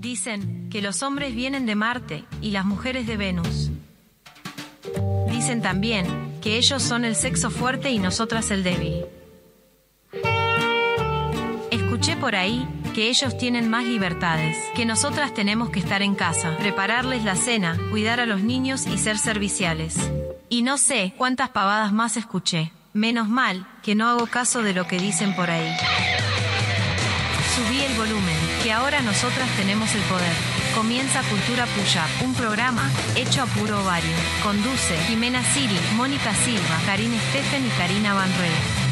Dicen que los hombres vienen de Marte y las mujeres de Venus. Dicen también que ellos son el sexo fuerte y nosotras el débil. Escuché por ahí que ellos tienen más libertades, que nosotras tenemos que estar en casa, prepararles la cena, cuidar a los niños y ser serviciales. Y no sé cuántas pavadas más escuché. Menos mal que no hago caso de lo que dicen por ahí. Subí el volumen, que ahora nosotras tenemos el poder. Comienza Cultura Puya, un programa hecho a puro ovario. Conduce Jimena Siri, Mónica Silva, Karina Steffen y Karina Van Rey.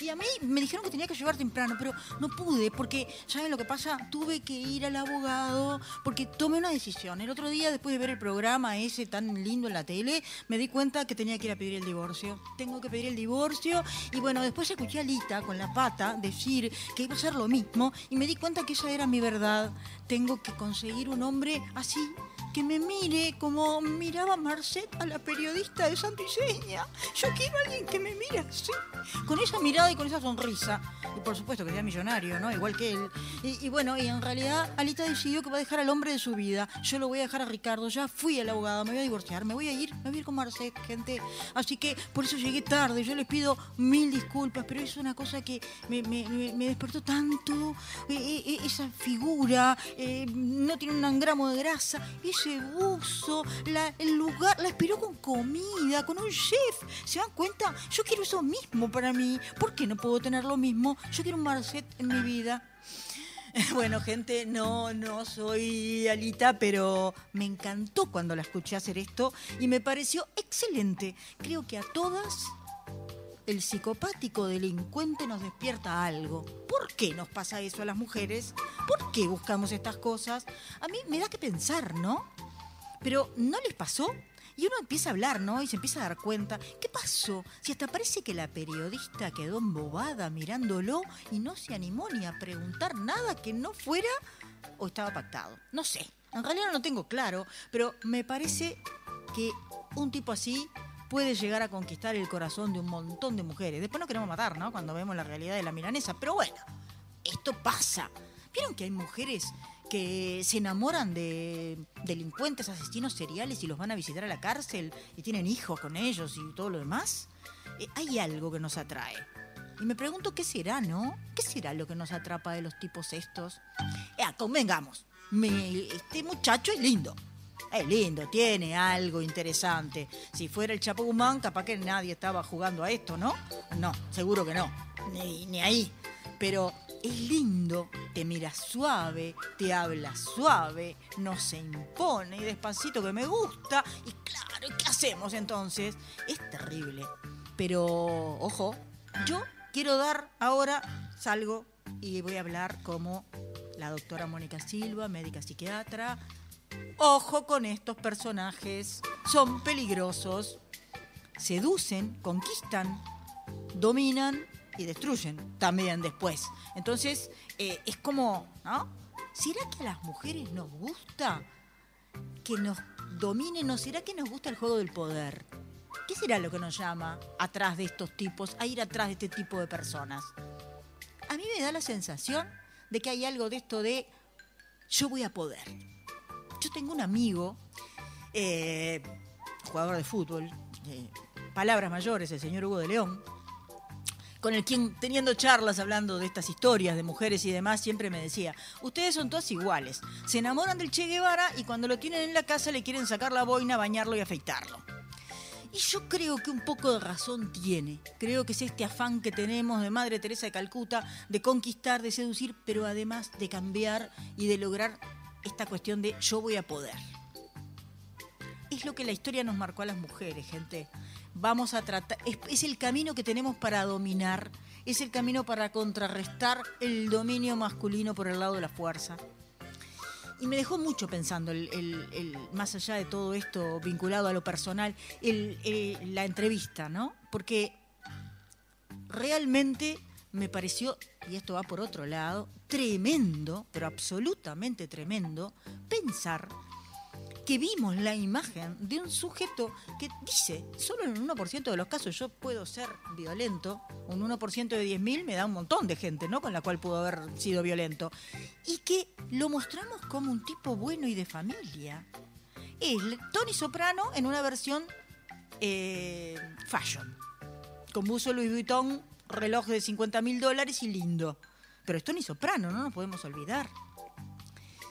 Y a mí me dijeron que tenía que llegar temprano, pero no pude porque, ¿saben lo que pasa? Tuve que ir al abogado porque tomé una decisión. El otro día, después de ver el programa ese tan lindo en la tele, me di cuenta que tenía que ir a pedir el divorcio. Tengo que pedir el divorcio. Y bueno, después escuché a Lita con la pata decir que iba a ser lo mismo y me di cuenta que esa era mi verdad. Tengo que conseguir un hombre así que me mire como miraba Marcet a la periodista de Santiseña. Yo quiero a alguien que me mire así, con esa mirada y con esa sonrisa. Y por supuesto que sea millonario, ¿no? Igual que él. Y, bueno, y en realidad Alita decidió que va a dejar al hombre de su vida. Yo lo voy a dejar a Ricardo. Ya fui al abogado, me voy a divorciar, me voy a ir, me voy a ir con Marcet, gente. Así que por eso llegué tarde. Yo les pido mil disculpas, pero es una cosa que me, me- me- despertó tanto. Eh, eh, esa figura, eh, no tiene un gramo de grasa. Ese buzo, la- el lugar, la esperó con comida, con un chef. ¿Se dan cuenta? Yo quiero eso mismo para mí. ¿Por qué no puedo tener lo mismo? Yo quiero un Marcet en mi vida. Bueno, gente, no, no soy Alita, pero me encantó cuando la escuché hacer esto y me pareció excelente. Creo que a todas el psicopático delincuente nos despierta algo. ¿Por qué nos pasa eso a las mujeres? ¿Por qué buscamos estas cosas? A mí me da que pensar, ¿no? Pero ¿no les pasó? Y uno empieza a hablar, ¿no? Y se empieza a dar cuenta. ¿Qué pasó? Si hasta parece que la periodista quedó embobada mirándolo y no se animó ni a preguntar nada que no fuera o estaba pactado. No sé. En realidad no lo tengo claro, pero me parece que un tipo así puede llegar a conquistar el corazón de un montón de mujeres. Después nos queremos matar, ¿no? Cuando vemos la realidad de la milanesa. Pero bueno, esto pasa. ¿Vieron que hay mujeres que se enamoran de delincuentes, asesinos seriales y los van a visitar a la cárcel y tienen hijos con ellos y todo lo demás? Eh, hay algo que nos atrae. Y me pregunto qué será, ¿no? ¿Qué será lo que nos atrapa de los tipos estos? Eh, convengamos, me- este muchacho es lindo. Es lindo, tiene algo interesante. Si fuera el Chapo Guzmán, capaz que nadie estaba jugando a esto, ¿no? No, seguro que no. Ni, ahí. Pero es lindo, te mira suave, te habla suave, no se impone y despacito que me gusta. Y claro, ¿qué hacemos entonces? Es terrible. Pero, ojo, yo quiero dar ahora, salgo y voy a hablar como la doctora Mónica Silva, médica psiquiatra. Ojo con estos personajes, son peligrosos, seducen, conquistan, dominan y destruyen también después. Entonces, eh, es como, ¿no? ¿Será que a las mujeres nos gusta que nos dominen o será que nos gusta el juego del poder? ¿Qué será lo que nos llama atrás de estos tipos, a ir atrás de este tipo de personas? A mí me da la sensación de que hay algo de esto de yo voy a poder. Yo tengo un amigo, eh, jugador de fútbol, eh, palabras mayores, el señor Hugo de León, con el quien teniendo charlas hablando de estas historias de mujeres y demás, siempre me decía, ustedes son todas iguales, se enamoran del Che Guevara y cuando lo tienen en la casa le quieren sacar la boina, bañarlo y afeitarlo. Y yo creo que un poco de razón tiene. Creo que es este afán que tenemos de Madre Teresa de Calcuta de conquistar, de seducir, pero además de cambiar y de lograr esta cuestión de yo voy a poder. Es lo que la historia nos marcó a las mujeres, gente. Vamos a tratar, es, el camino que tenemos para dominar, es el camino para contrarrestar el dominio masculino por el lado de la fuerza y me dejó mucho pensando, el, el- más allá de todo esto vinculado a lo personal, el- la entrevista, ¿no? Porque realmente me pareció, y esto va por otro lado, tremendo, pero absolutamente tremendo, pensar que vimos la imagen de un sujeto que dice, solo en un 1% de los casos yo puedo ser violento, un 1% de 10.000 me da un montón de gente, ¿no? Con la cual pudo haber sido violento. Y que lo mostramos como un tipo bueno y de familia. Es Tony Soprano en una versión eh, fashion. Con buzo Louis Vuitton, reloj de 50 mil dólares y lindo. Pero es Tony Soprano, no nos podemos olvidar.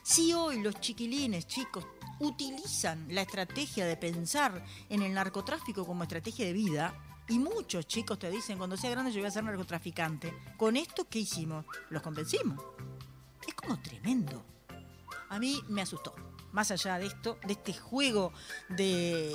Si hoy los chiquilines, chicos, utilizan la estrategia de pensar en el narcotráfico como estrategia de vida, y muchos chicos te dicen, cuando sea grande yo voy a ser narcotraficante, con esto, ¿qué hicimos? Los convencimos. Es como tremendo. A mí me asustó. Más allá de esto, de este juego de,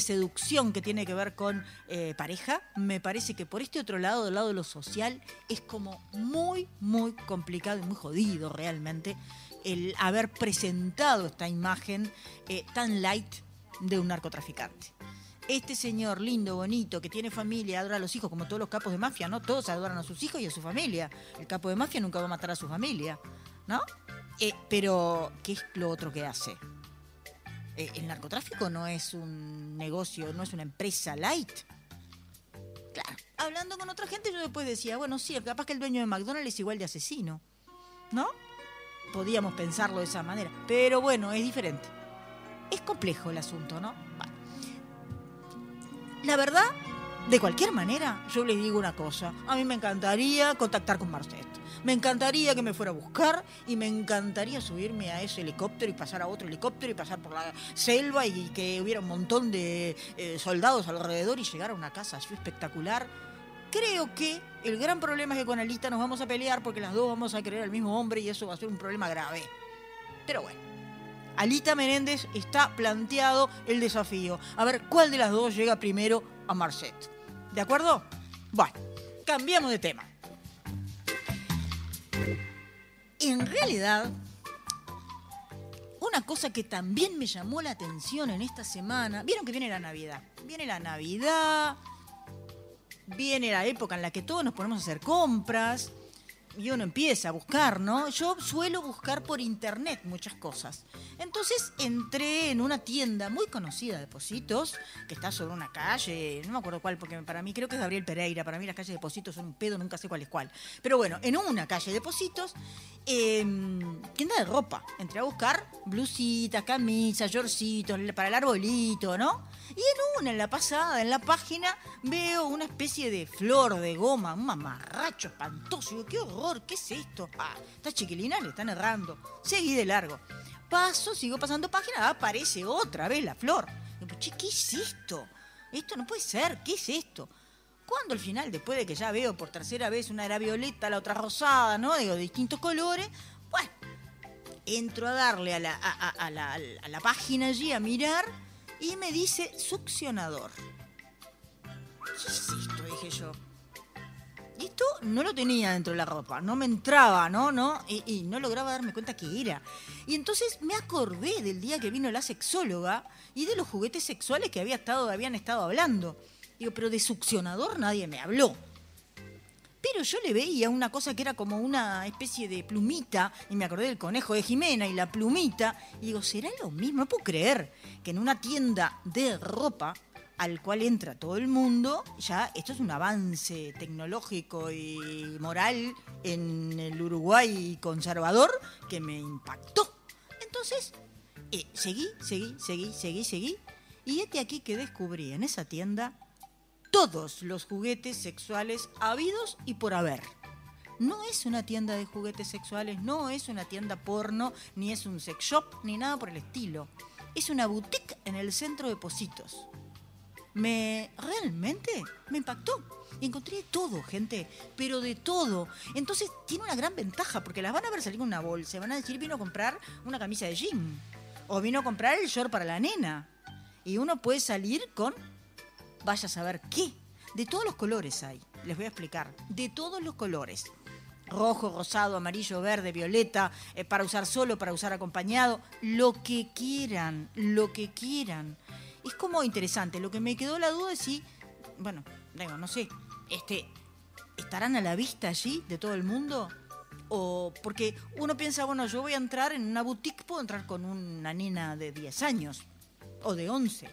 seducción que tiene que ver con eh, pareja, me parece que por este otro lado, del lado de lo social, es como muy, muy complicado y muy jodido realmente el haber presentado esta imagen eh, tan light de un narcotraficante. Este señor lindo, bonito, que tiene familia, adora a los hijos, como todos los capos de mafia, ¿no? Todos adoran a sus hijos y a su familia. El capo de mafia nunca va a matar a su familia, ¿no? Eh, pero, ¿qué es lo otro que hace? Eh, el narcotráfico no es un negocio, no es una empresa light. Claro, hablando con otra gente yo después decía, bueno, sí, capaz que el dueño de McDonald's es igual de asesino, ¿no? Podíamos pensarlo de esa manera, pero bueno, es diferente. Es complejo el asunto, ¿no? La verdad, de cualquier manera, yo les digo una cosa. A mí me encantaría contactar con Marcet. Me encantaría que me fuera a buscar y me encantaría subirme a ese helicóptero y pasar a otro helicóptero y pasar por la selva y que hubiera un montón de eh, soldados alrededor y llegar a una casa así espectacular. Creo que el gran problema es que con Alita nos vamos a pelear porque las dos vamos a querer al mismo hombre y eso va a ser un problema grave. Pero bueno. Alita Menéndez está planteado el desafío. A ver cuál de las dos llega primero a Marcet. ¿De acuerdo? Bueno, cambiamos de tema. En realidad, una cosa que también me llamó la atención en esta semana, vieron que viene la Navidad. Viene la Navidad, viene la época en la que todos nos ponemos a hacer compras y uno empieza a buscar, ¿no? Yo suelo buscar por internet muchas cosas. Entonces entré en una tienda muy conocida de Positos, que está sobre una calle, no me acuerdo cuál, porque para mí creo que es Gabriel Pereira, para mí las calles de Positos son un pedo, nunca sé cuál es cuál. Pero bueno, en una calle de Positos, eh, tienda de ropa. Entré a buscar blusitas, camisas, yorcitos, para el arbolito, ¿no? Y en una, en la pasada, en la página, veo una especie de flor de goma, un mamarracho espantoso. Qué horror, ¿qué es esto? Ah, esta chiquilina le están errando. Seguí de largo. Paso, sigo pasando página, aparece otra vez la flor. Digo, che, ¿qué es esto? Esto no puede ser, ¿qué es esto? Cuando al final, después de que ya veo por tercera vez una era violeta, la otra rosada, ¿no? Digo, de distintos colores, bueno, entro a darle a la, a, a- a la página allí a mirar y me dice succionador. ¿Qué es esto? Dije yo. Esto no lo tenía dentro de la ropa, no me entraba, ¿no? Y, no lograba darme cuenta que era. Y entonces me acordé del día que vino la sexóloga y de los juguetes sexuales que había estado, habían estado hablando. Digo, pero de succionador nadie me habló. Pero yo le veía una cosa que era como una especie de plumita, y me acordé del conejo de Jimena y la plumita, y digo, ¿será lo mismo? No puedo creer que en una tienda de ropa al cual entra todo el mundo, ya esto es un avance tecnológico y moral en el Uruguay conservador que me impactó. Entonces, eh, seguí, seguí, seguí, seguí, seguí. Y este aquí que descubrí en esa tienda todos los juguetes sexuales habidos y por haber. No es una tienda de juguetes sexuales, no es una tienda porno, ni es un sex shop, ni nada por el estilo. Es una boutique en el centro de Positos. Me realmente me impactó. Y encontré todo, gente, pero de todo. Entonces tiene una gran ventaja, porque las van a ver salir con una bolsa, van a decir vino a comprar una camisa de gym, o vino a comprar el short para la nena. Y uno puede salir con, vaya a saber qué. De todos los colores hay, les voy a explicar. De todos los colores. Rojo, rosado, amarillo, verde, violeta, eh, para usar solo, para usar acompañado, lo que quieran, lo que quieran. Es como interesante. Lo que me quedó la duda es si, bueno, digo, no sé, este, ¿estarán a la vista allí de todo el mundo? O porque uno piensa, bueno, yo voy a entrar en una boutique, puedo entrar con una nena de 10 años o de 11.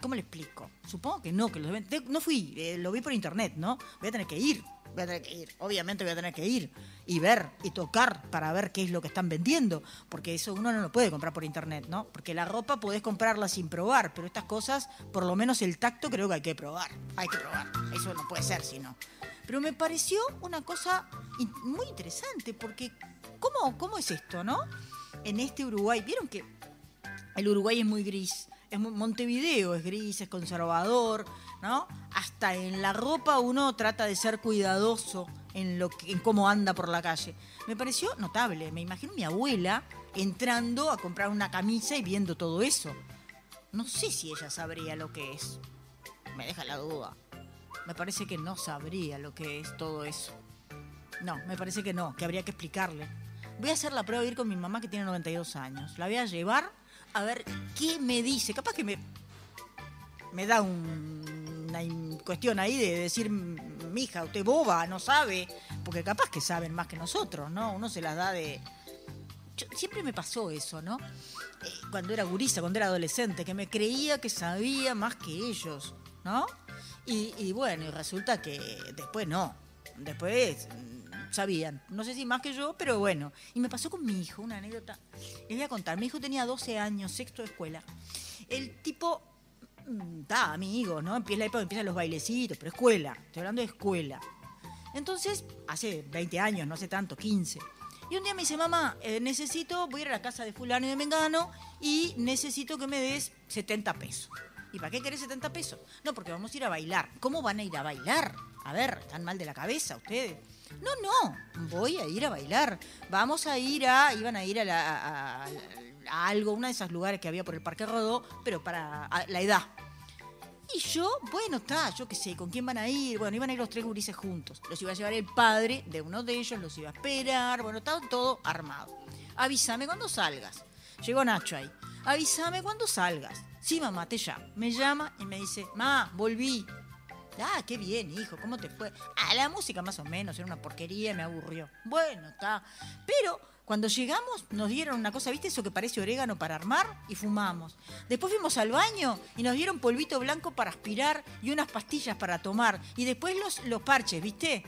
¿Cómo le explico? Supongo que no, que los no fui, eh, lo vi por internet, ¿no? Voy a tener que ir, voy a tener que ir, obviamente voy a tener que ir y ver y tocar para ver qué es lo que están vendiendo, porque eso uno no lo puede comprar por internet, ¿no? Porque la ropa podés comprarla sin probar, pero estas cosas, por lo menos el tacto creo que hay que probar, hay que probar, eso no puede ser si no. Pero me pareció una cosa muy interesante, porque ¿cómo, ¿cómo es esto, no? En este Uruguay, vieron que el Uruguay es muy gris. Es Montevideo es gris, es conservador, ¿no? Hasta en la ropa uno trata de ser cuidadoso en, lo que, en cómo anda por la calle. Me pareció notable. Me imagino mi abuela entrando a comprar una camisa y viendo todo eso. No sé si ella sabría lo que es. Me deja la duda. Me parece que no sabría lo que es todo eso. No, me parece que no, que habría que explicarle. Voy a hacer la prueba de ir con mi mamá que tiene 92 años. La voy a llevar a ver qué me dice. Capaz que me, me da un- una cuestión ahí de decir, mi hija, usted boba, no sabe. Porque capaz que saben más que nosotros, ¿no? Uno se las da de... Siempre me pasó eso, ¿no? Eh, cuando era gurisa, cuando era adolescente, que me creía que sabía más que ellos, ¿no? Y, y bueno, y resulta que después no. Después mm, sabían. No sé si más que yo, pero bueno. Y me pasó con mi hijo, una anécdota. Les voy a contar. Mi hijo tenía 12 años, sexto de escuela. El tipo, está, amigo, ¿no? Empieza la época, empiezan los bailecitos, pero escuela. Estoy hablando de escuela. Entonces, hace 20 años, no hace tanto, 15. Y un día me dice, mamá, eh, necesito, voy a ir a la casa de fulano y de Mengano y necesito que me des 70 pesos. ¿Y para qué querés 70 pesos? No, porque vamos a ir a bailar. ¿Cómo van a ir a bailar? A ver, ¿están mal de la cabeza ustedes? No, no, voy a ir a bailar. Vamos a ir a, iban a ir a, la- a algo, uno de esos lugares que había por el Parque Rodó, pero para la edad. Y yo, bueno, está, yo qué sé, ¿con quién van a ir? Bueno, iban a ir los tres gurises juntos. Los iba a llevar el padre de uno de ellos, los iba a esperar, bueno, estaba todo armado. Avísame cuando salgas. Llegó Nacho ahí. Avísame cuando salgas. Sí, mamá, te llamo. Me llama y me dice, ma, volví. Ah, qué bien, hijo, ¿cómo te fue? Ah, la música más o menos, era una porquería, me aburrió. Bueno, está. Pero cuando llegamos nos dieron una cosa, ¿viste eso que parece orégano para armar? Y fumamos. Después fuimos al baño y nos dieron polvito blanco para aspirar y unas pastillas para tomar. Y después los, los parches, ¿viste?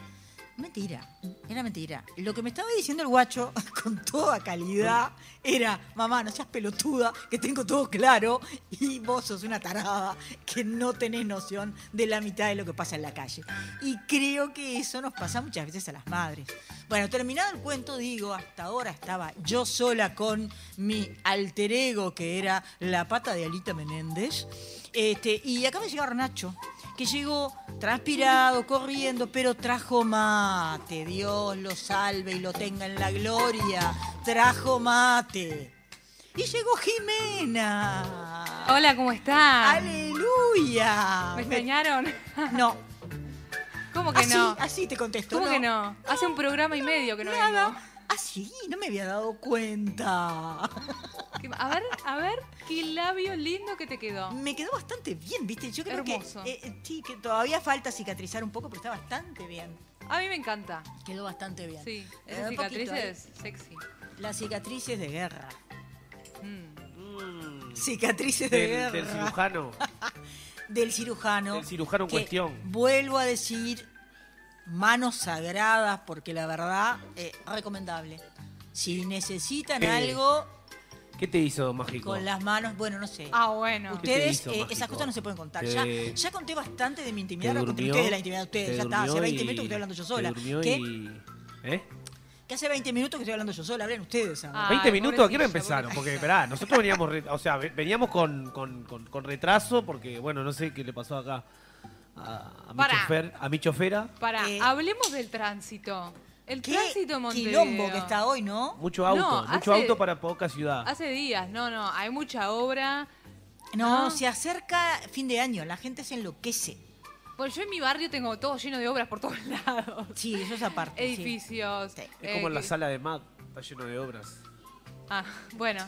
Mentira, era mentira. Lo que me estaba diciendo el guacho, con toda calidad, era, mamá, no seas pelotuda, que tengo todo claro, y vos sos una tarada, que no tenés noción de la mitad de lo que pasa en la calle. Y creo que eso nos pasa muchas veces a las madres. Bueno, terminado el cuento, digo, hasta ahora estaba yo sola con mi alter ego, que era la pata de Alita Menéndez, este, y acaba de llegar Nacho que llegó transpirado, corriendo, pero trajo mate. Dios lo salve y lo tenga en la gloria. Trajo mate. Y llegó Jimena. Hola, ¿cómo están? ¡Aleluya! ¿Me extrañaron? No. ¿Cómo que así, no? así te contesto. ¿Cómo que no? Hace un programa y medio que no Nada. vengo. Así, no me había dado cuenta. ¿Qué- A ver, a ver, qué labio lindo que te quedó. Me quedó bastante bien, ¿viste? Yo creo Hermoso. que, eh, sí, que todavía falta cicatrizar un poco, pero está bastante bien. A mí me encanta. Quedó bastante bien. Sí, Eh, esas un poquito cicatrices sexy. Las cicatrices de guerra. Mm. Cicatrices de del, guerra. del cirujano. del cirujano. Del cirujano en cuestión. Vuelvo a decir, manos sagradas, porque la verdad, eh, recomendable. Si necesitan algo ¿Qué te hizo mágico? con las manos, bueno, no sé. Ah, bueno. ¿Qué te Ustedes, hizo, eh, esas cosas no se pueden contar. Ya, ya conté bastante de mi intimidad, ¿Te ahora conté ustedes de la intimidad de ustedes. ¿Te Ya está, hace durmió 20 y- minutos que estoy hablando yo te sola. durmió ¿Qué? y- ¿Eh? Que hace 20 minutos que estoy hablando yo sola, hablen ustedes ahora. Ah. 20 Ay, minutos, ¿a qué hora empezaron? Porque, esperá, nosotros veníamos, re- o sea, ve- veníamos con, con- con- con retraso porque, bueno, no sé qué le pasó acá a, a mi Pará. chofer, a mi chofera. Para, Eh, hablemos del tránsito. El Qué tránsito en Montevideo. quilombo que está hoy, ¿no? Mucho auto, No, mucho hace- auto para poca ciudad. Hace días, no, no, hay mucha obra. No, No. se acerca fin de año, la gente se enloquece. Pues yo en mi barrio tengo todo lleno de obras por todos lados. Sí, eso es aparte. sí. Edificios. Sí. es como en la eh, sala de MAD, está lleno de obras. Ah, bueno.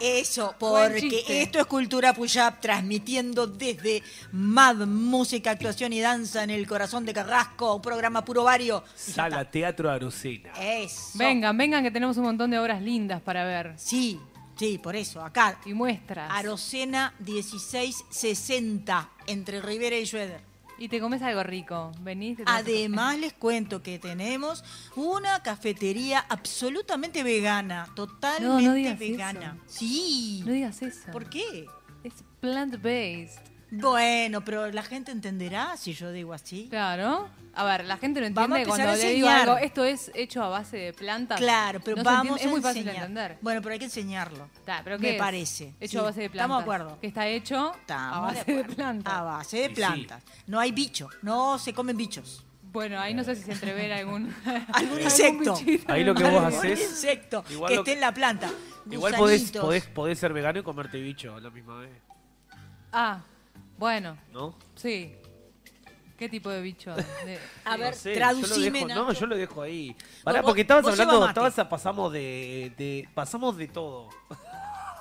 Eso, porque esto es Cultura Puyap, transmitiendo desde MAD, Música, Actuación y Danza en el corazón de Carrasco, un programa puro vario. Sala Teatro Arucena. está. Eso. Vengan, vengan que tenemos un montón de obras lindas para ver. Sí, sí, por eso, acá. Y muestras. Arocena 1660, entre Rivera y Schroeder. Y te comes algo rico. Venís. Además les cuento que tenemos una cafetería absolutamente vegana, totalmente No, no digas vegana. eso. Sí. No digas eso. ¿Por qué? Es plant-based. Bueno, pero la gente entenderá si yo digo así. Claro. A ver, la gente no Vamos a entiende cuando a le digo algo. Esto es hecho a base de plantas. Claro, pero No vamos Es a muy fácil enseñar. de entender. Bueno, pero hay que enseñarlo. Ta, pero Me parece. Hecho Sí, a base de plantas. Estamos de acuerdo. Que está hecho Estamos a base de de, plantas. A base de sí. plantas. No hay bicho, no se comen bichos. Bueno, ahí no sé si se entrevera algún... Algún insecto. bichito. Ahí lo que vos Algún haces- insecto igual que esté en la planta. Igual podés, podés ser vegano y comerte bicho a la misma vez, Ah, bueno, ¿no? sí. ¿Qué tipo de bicho? De- A ver, No sé, traducime, yo lo dejo, no, yo lo dejo ahí. Pará, vos- porque estabas vos hablando, estabas, pasamos de, de- pasamos de todo.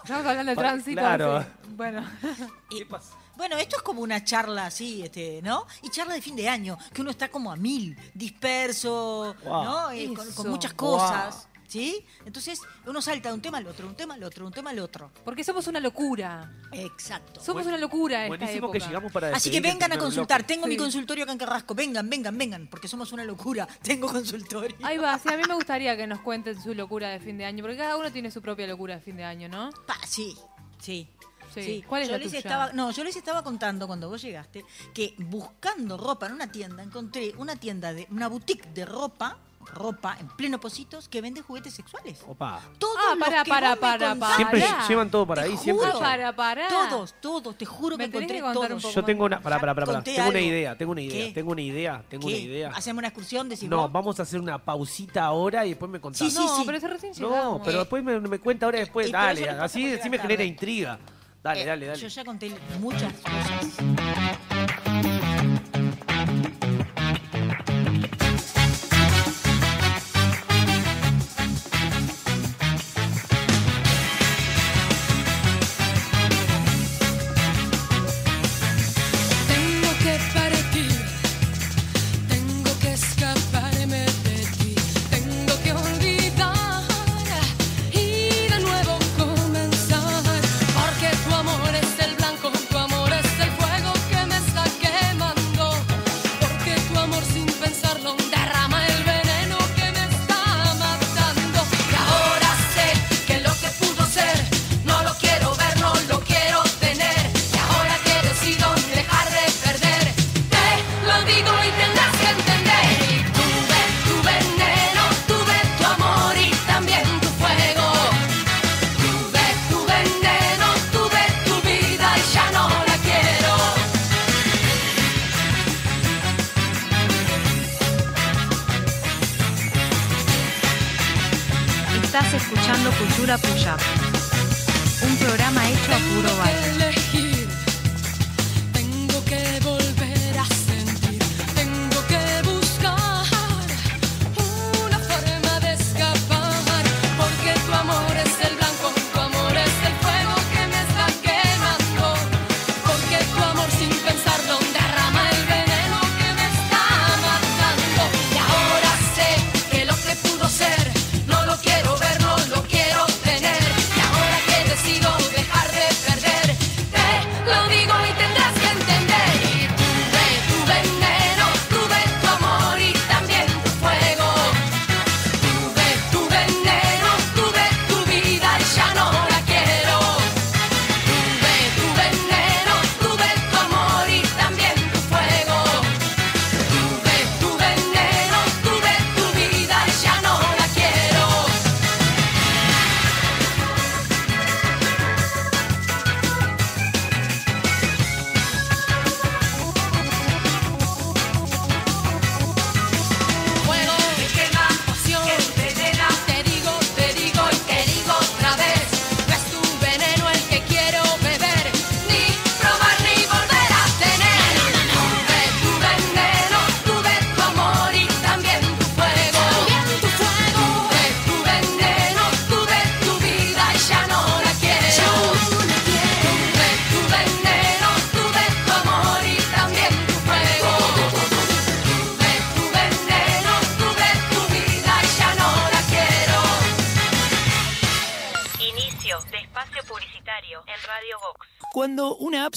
Estamos hablando Pa- tránsito. claro. sí. Bueno. Y- ¿Qué pasa? Bueno, esto es como una charla así, este, ¿no? Y charla de fin de año, que uno está como a mil, disperso, Wow. ¿no? Eh, con, con muchas cosas, ¿sí? Entonces uno salta de un tema al otro, un tema al otro, un tema al otro. Porque somos una locura. Exacto. Somos Buen- una locura esta Buenísimo época. que llegamos para Así que despedir el vengan a primer consultar. bloque. Tengo mi Sí. consultorio acá en Carrasco. Vengan, vengan, vengan, porque somos una locura. Tengo consultorio. Ahí va, sí, a mí me gustaría que nos cuenten su locura de fin de año, porque cada uno tiene su propia locura de fin de año, ¿no? Pa, sí, sí. Sí. ¿Cuál es yo la les tuya? estaba, no, yo les estaba contando cuando vos llegaste que buscando ropa en una tienda encontré una tienda de una boutique de ropa, ropa en pleno Positos que vende juguetes sexuales. Opa. Todos Ah, los para, que para, vos me para, contaste, Siempre Pará. llevan todo para Te ahí, siempre. juro. Para, para. Todos, todos, te juro que encontré que un todos. poco Yo tengo una, pará, pará. Conté Tengo una idea, tengo una idea, ¿Qué? tengo una idea, tengo una ¿Qué? idea. ¿Hacemos una excursión? Decís No, vos? vamos a hacer una pausita ahora y después me contás. Sí, no, sí. pero es recién No, llegamos. pero después me, me cuenta ahora después. Y por eso Dale, así, así me genera intriga. Dale, Eh, dale, dale. Yo ya conté muchas cosas.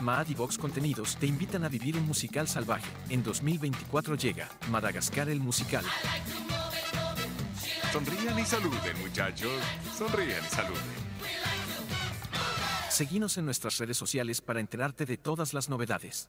Maad y Vox Contenidos te invitan a vivir un musical salvaje. En 2024 llega Madagascar el musical. Sonrían y saluden, muchachos. Sonrían y saluden. Seguinos en nuestras redes sociales para enterarte de todas las novedades.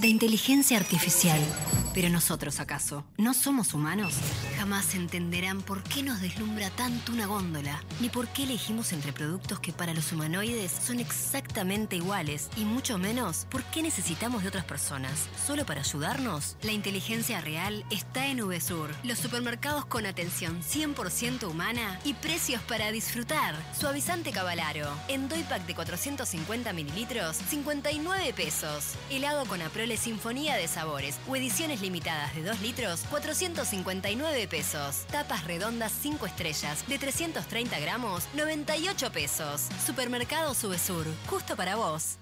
de inteligencia artificial. Pero nosotros, ¿acaso? ¿No somos humanos? Jamás entenderán por qué nos deslumbra tanto una góndola, ni por qué elegimos entre productos que para los humanoides son exactamente iguales, y mucho menos por qué necesitamos de otras personas. ¿Solo para ayudarnos? La inteligencia real está en VSUR, los supermercados con atención 100% humana y precios para disfrutar. Suavizante Cavalaro, en Doypack de 450 mililitros, 59 pesos. Helado con Aprole Sinfonía de Sabores o ediciones limitadas de 2 litros, 459 pesos. Tapas redondas 5 estrellas de 330 gramos, 98 pesos. Supermercado Subesur, justo para vos.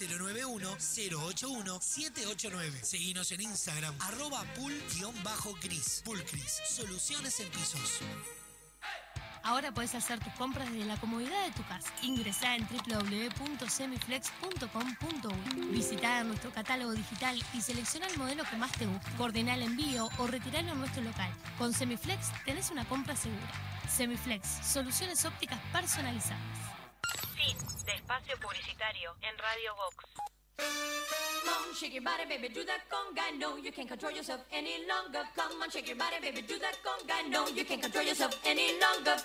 091-081-789. Seguinos en Instagram, arroba pool-gris. Pulcris, soluciones en pisos. Ahora puedes hacer tus compras desde la comodidad de tu casa. Ingresá en www.semiflex.com.uy. Visita nuestro catálogo digital y selecciona el modelo que más te guste. Coordina el envío o retiralo en nuestro local. Con Semiflex tenés una compra segura. Semiflex, soluciones ópticas personalizadas. Fin de espacio publicitario en Radio Vox. Come on, shake your body, baby, do that conga. No, you can't control yourself any longer. Come on, shake your body, baby, do that conga. No, you can't control yourself any longer.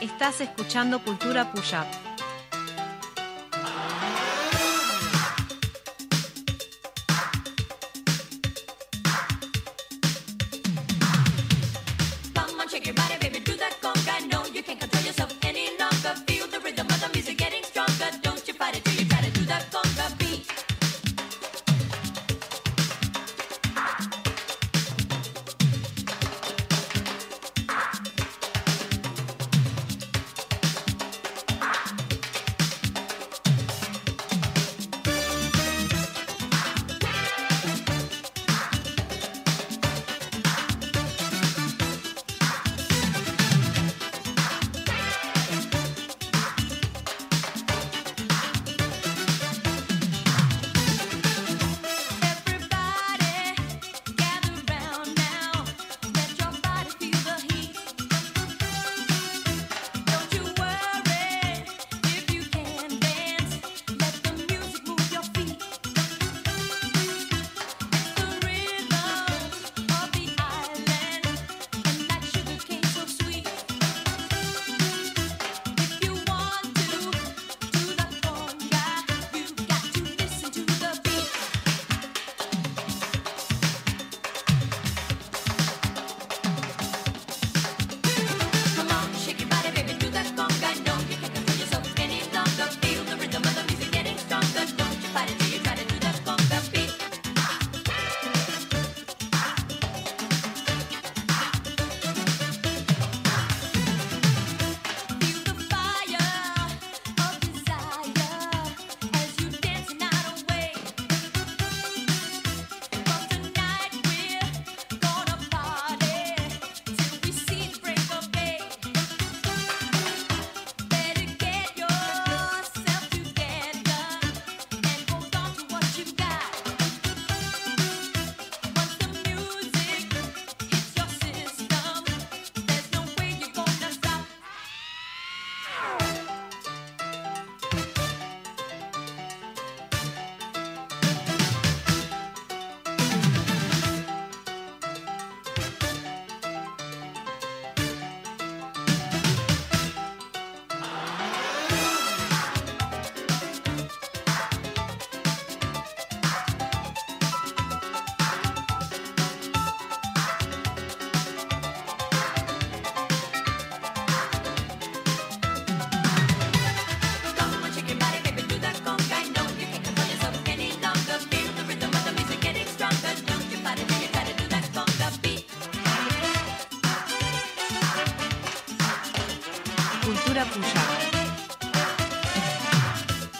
Estás escuchando Cultura Puya. Come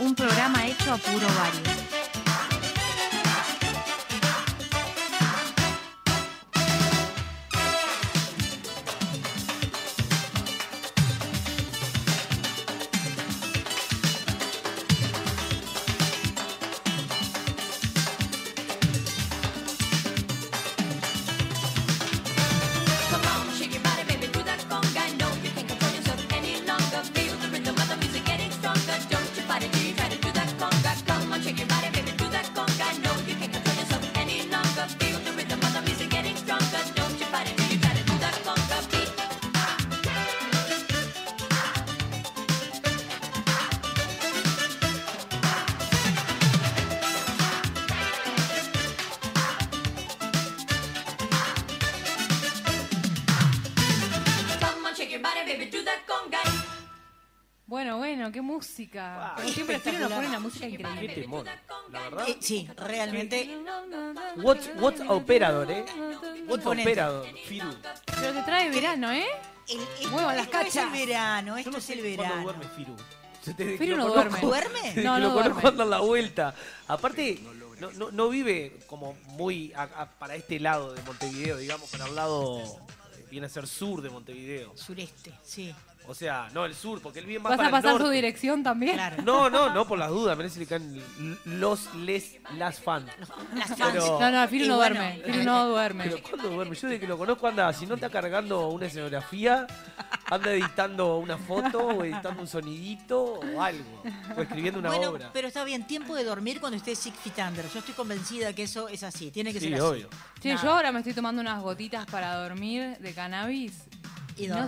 Un programa hecho a puro barrio. Música. Como siempre, Espero nos ponen la música increíble. Qué temón, la verdad. Eh, sí, realmente. What's, what's Operador, eh? What's Imponente. Operador, Firu. Pero te trae verano, ¿eh? Muevan las esto es el cachas. verano, esto es el ¿Cuándo verano. duerme Firu? Se te- Firu lo no conozco- duerme. No, no lo conozco duerme. la vuelta. Aparte, no, no, no vive como muy a- a- para este lado de Montevideo, digamos, para el lado, eh, viene a ser sur de Montevideo. Sureste, sí. O sea, no el sur, porque él vive más ¿Vas para a pasar el su dirección también? Claro. No, no, no, por las dudas, me parece que caen los, les, las fans. Las Pero- No, no, Firu Y no bueno, duerme. Firu no duerme. Pero ¿cuándo duerme? Yo desde que lo conozco anda, si no está cargando una escenografía, anda editando una foto o editando un sonidito o algo. O escribiendo una bueno, obra. pero está bien, tiempo de dormir cuando esté Six Feet Under. Yo estoy convencida que eso es así, tiene que Sí, ser así. obvio. Che, Nada. yo ahora me estoy tomando unas gotitas para dormir de cannabis. ¿Y No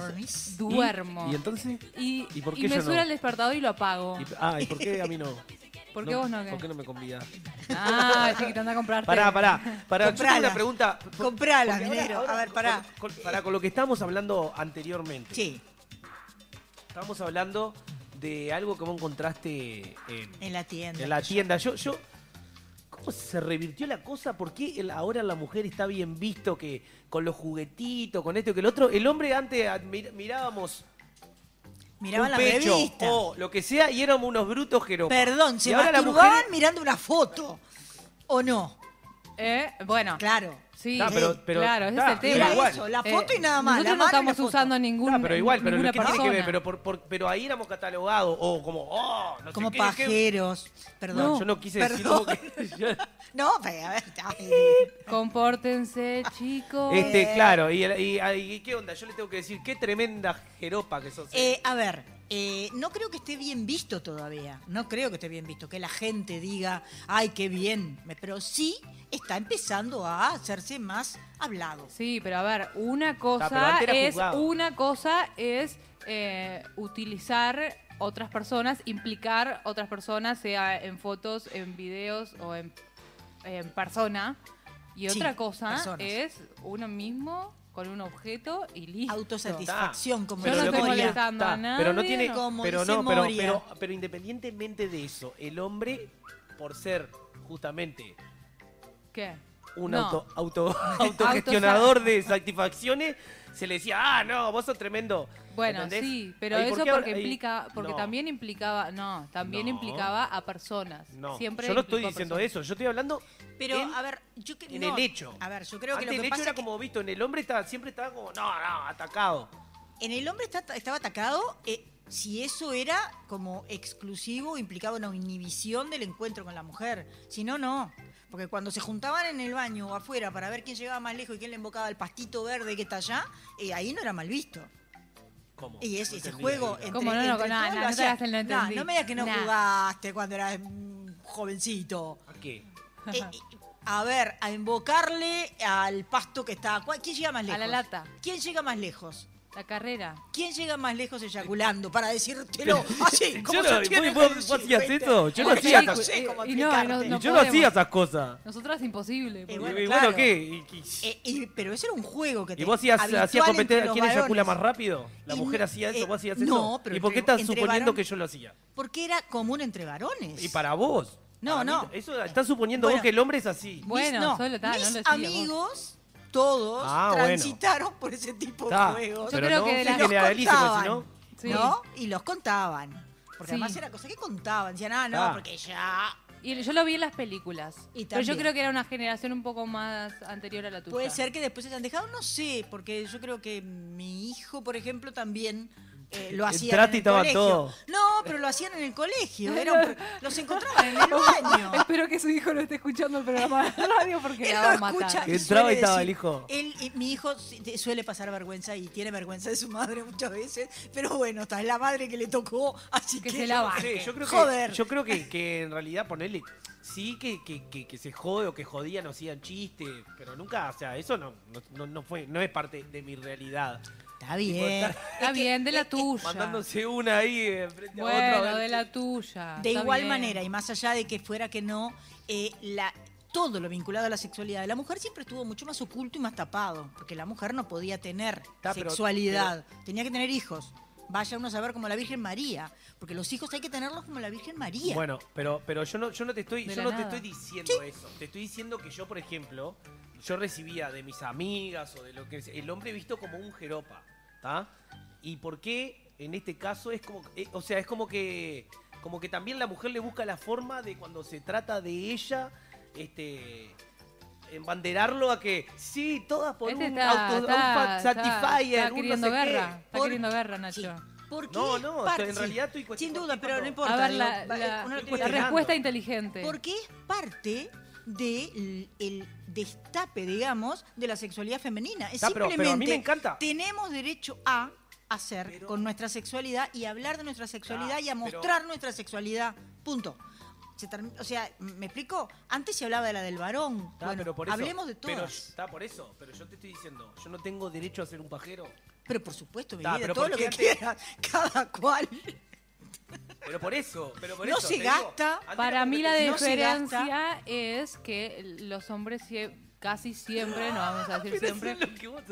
duermo. ¿Y entonces? Y, ¿Y por y qué me yo suena no? el despertador y lo apago. Y- ah, ¿y por qué a mí no? ¿Por qué vos no qué? ¿Por qué no me convidas? Ah, sí, que te anda a comprarte. Pará, pará, pará. Yo tengo Comprala. una pregunta. Comprala, ahora- minero. ahora A ver, pará. Con, con- pará, con lo que estábamos hablando anteriormente. Sí, Estábamos hablando de algo que vos encontraste en, en la tienda. en la tienda. Yo, yo, ¿cómo se revirtió la cosa? ¿Por qué el- ahora la mujer está bien visto que con los juguetitos, con esto y que el otro? El hombre antes mirábamos Miraban un la pecho revista. o lo que sea y éramos unos brutos jeropas. Perdón, se Y ahora la masturbaban mujer- mirando una foto. ¿O no? Eh, bueno, Claro. Sí, pero- pero- claro, ese es el tema. pero igual. eso, la foto y nada más, Nosotros la no mano y estamos foto. usando ningún, Ah, pero igual, pero ninguna que tiene que ver, persona. pero, por- por- pero ahí éramos catalogados, o como, oh, no sé Como qué, qué- pajeros. Perdón. No, yo no quise decir Perdón. No, pero a ver. ay. Compórtense, chicos. Este, claro, y, y- y qué onda, yo le tengo que decir, qué tremenda jeropa que sos. Eh, a ver, eh, no creo que esté bien visto todavía. No creo que esté bien visto que la gente diga, ay, qué bien. Pero sí está empezando a hacerse más hablado. Sí, pero a ver, una cosa es juzgado. una cosa es eh, utilizar otras personas, implicar otras personas, sea en fotos, en videos o en, en persona. Y Sí, otra cosa personas. es uno mismo con un objeto y listo. Autosatisfacción, como Yo no estoy molestando a nadie. pero no tiene, Como pero dice no, pero, Moria. pero, pero independientemente de eso, el hombre, por ser justamente ¿Qué? un No. auto, auto- autogestionador de satisfacciones, se le decía, ah, no, vos sos tremendo. Bueno, ¿Entendés? sí, pero Ay, ¿por eso qué porque ahora- implica, porque no, también implicaba, no, también No. implicaba a personas. No, Siempre yo no estoy implicó a diciendo personas. eso, yo estoy hablando Pero, en, a ver, yo que- en no, el hecho. A ver, yo creo que Antes lo el que hecho pasa era es que como visto, en el hombre estaba, siempre estaba como, no, no, atacado. en el hombre está- estaba atacado eh, si eso era como exclusivo, implicaba una inhibición del encuentro con la mujer. Si no, no. Porque cuando se juntaban en el baño o afuera para ver quién llegaba más lejos y quién le invocaba el pastito verde que está allá, eh, ahí no era mal visto. ¿Cómo? Y ese juego entre, ¿Cómo no? No, entre no, todos no, no no no, entendí. no me digas que no Nah. jugaste cuando eras mm, jovencito. ¿A qué? Eh, eh, a ver, a invocarle al pasto que está. ¿cuál- ¿Quién llega más A lejos? la lata. ¿Quién llega más lejos? La carrera. ¿Quién llega más lejos eyaculando para decírtelo así? como Yo se no- ¿vos- que vos hacías eso? Yo no hacía no esas- sé cómo Y no, no, Y no yo no hacía esas cosas. Nosotras es imposible. Eh, bueno, y claro. bueno, ¿qué? Y- y- Eh, y- pero ese era un juego que ¿Y te- vos hacías, hacías los ¿Quién eyacula varones. más rápido? ¿La Y mujer no- hacía eso? eh, ¿Vos hacías eso? no, pero ¿Y por qué estás suponiendo varón- que yo lo hacía? Porque era común entre varones. Y para vos. No, Para mí, no. Eso estás suponiendo Bueno. vos que el hombre es así. Bueno, no, solo no mis amigos, todos, Ah, bueno. transitaron por ese tipo de juegos. Yo pero creo no que de las- generalice, porque si no... Sí. ¿no? Y los contaban. Porque Sí. además era cosa que contaban. Decían, ah, no, porque ya. Y yo lo vi en las películas. Y pero yo creo que era una generación un poco más anterior a la tuya. Puede ser que después se hayan dejado, no sé, porque yo creo que mi hijo, por ejemplo, también eh, lo hacían Entraste en y el colegio. todo. No, pero lo hacían en el colegio. era un- los encontraban en el baño. Espero que su hijo no esté escuchando el programa de radio porque Él la lo va a matar. Que y entraba y estaba decir- el hijo. Él, eh, mi hijo suele pasar vergüenza y tiene vergüenza de su madre muchas veces, pero bueno, está es la madre que le tocó, así que, Que se la Sí, banque. yo creo Joder. yo creo que, que en realidad ponerle sí que, que, que, que se jode o que jodían o hacían chistes, pero nunca, o sea, eso no, no, no, no fue, no es parte de mi realidad. Está bien. Está bien, de la tuya. Mandándose una ahí eh, frente a Bueno, otro. a ver de la tuya. De está igual bien. manera, y más allá de que fuera que no, eh, la, todo lo vinculado a la sexualidad de la mujer siempre estuvo mucho más oculto y más tapado, porque la mujer no podía tener Está, pero- sexualidad, tenía que tener hijos. Vaya uno a saber como la Virgen María, porque los hijos hay que tenerlos como la Virgen María. Bueno, pero, pero yo no, yo no te estoy, De yo no te estoy diciendo eso. Te estoy diciendo que yo, por ejemplo, yo recibía de mis amigas o de lo que sea, el hombre visto como un jeropa, ¿está? Y por qué en este caso es como, eh, o sea, es como que, como que también la mujer le busca la forma de cuando se trata de ella, este, embanderarlo a que sí, todas por Este un está, auto, está, un está- satisfier, está un no queriendo qué. guerra. Está Por- queriendo guerra, Nacho. Porque No, no, parte- en realidad estoy Sin duda, pero no importa. A ver, digo, la, la- respuesta inteligente. Porque es parte del el destape, digamos, de la sexualidad femenina. Es pero- pero a mí simplemente me encanta. tenemos derecho a hacer con nuestra sexualidad y hablar de nuestra sexualidad Ah, y a pero- mostrar nuestra sexualidad. Punto. Se term- o sea, ¿me explico? Antes se hablaba de la del varón. Está, bueno, pero por eso, hablemos de pero todas. está por eso, pero yo te estoy diciendo, yo no tengo derecho a ser un pajero. Pero, por supuesto, mi Está, vida, pero todo ¿por lo que quieras, cada cual. Pero por eso, pero por No eso. se digo, gasta. Para mí la no diferencia es que los hombres sie- casi siempre, no vamos a decir Pero siempre. eso es lo que vos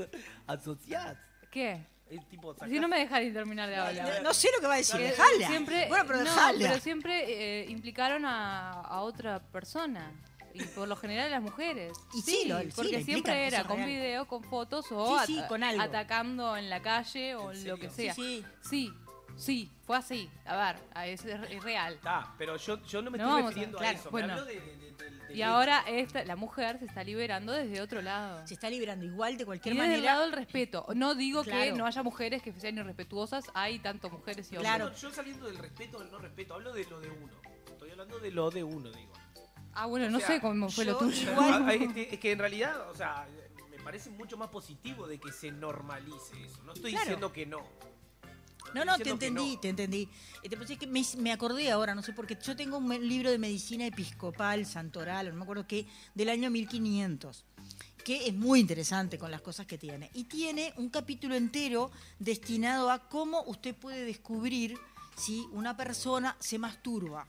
asociás. ¿Qué? Tipo, Si no me dejas de terminar de hablar. No sé lo que va a decir, dejala. Siempre, bueno, pero no, dejala. pero siempre eh, implicaron a, a otra persona. Y por lo general las mujeres. Y sí, lo- porque siempre era con real. video, con fotos o Sí, sí, ata- con algo. atacando en la calle o ¿En lo que Sí, sea. sí. Sí, sí, fue así. A ver, a- es, es real. Está, pero yo, yo no me No estoy vamos a- refiriendo a, claro, eso. bueno. Me hablo de, de- de- del- del Y ahora esta, la mujer se está liberando desde otro lado. Se está liberando igual de Y cualquier desde el manera. lado del respeto. No digo que Claro. no haya mujeres que sean irrespetuosas, hay tanto mujeres y hombres. Claro. Yo, yo saliendo del respeto o del no respeto, hablo de lo de uno. Estoy hablando de lo de uno, digo. Ah, bueno, O no sea, sé cómo fue lo yo tuyo. igual- Ah, Es que, es que en realidad, o sea, me parece mucho más positivo de que se normalice eso. No estoy Claro. diciendo que no. No, no, te entendí, no. te entendí. Pues es que me, me acordé ahora, no sé por qué. Yo tengo un libro de medicina episcopal, santoral, no me acuerdo qué, del año 1500 que es muy interesante con las cosas que tiene. Y tiene un capítulo entero destinado a cómo usted puede descubrir si una persona se masturba.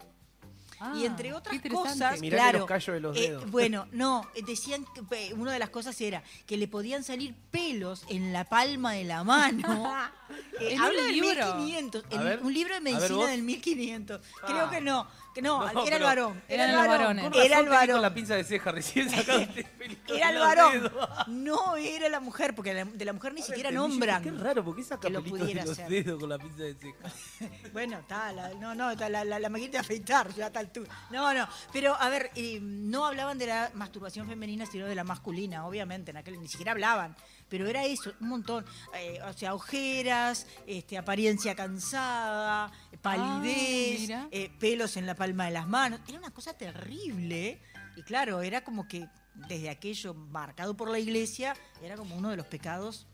Ah, y entre otras cosas, Mirale claro, los callos de los eh, dedos. bueno, no, eh, decían que eh, una de las cosas era que le podían salir pelos en la palma de la mano. Eh, ¿En un habla del libro? 1500, A el- ver, un libro de medicina del 1500. Ah. Creo que no, no, No, era el varón, era Eran el los varón, varones. Con era el te varón. con la pinza de ceja recién pelito Era el varón. No era la mujer, porque de la mujer ni siquiera nombran. Qué raro, porque saca que lo pudiera de los hacer. dedos con la pinza de ceja. Bueno, está, la, no, no, está la, la, la maquinita de afeitar, ya tal altura. No, no, pero a ver, eh, no hablaban de la masturbación femenina, sino de la masculina, obviamente, en aquel ni siquiera hablaban. Pero era eso, un montón. Eh, o sea, ojeras, este, apariencia cansada, palidez, mira. eh, pelos en la palma de las manos. Era una cosa terrible. Y claro, era como que desde aquello marcado por la iglesia, era como uno de los pecados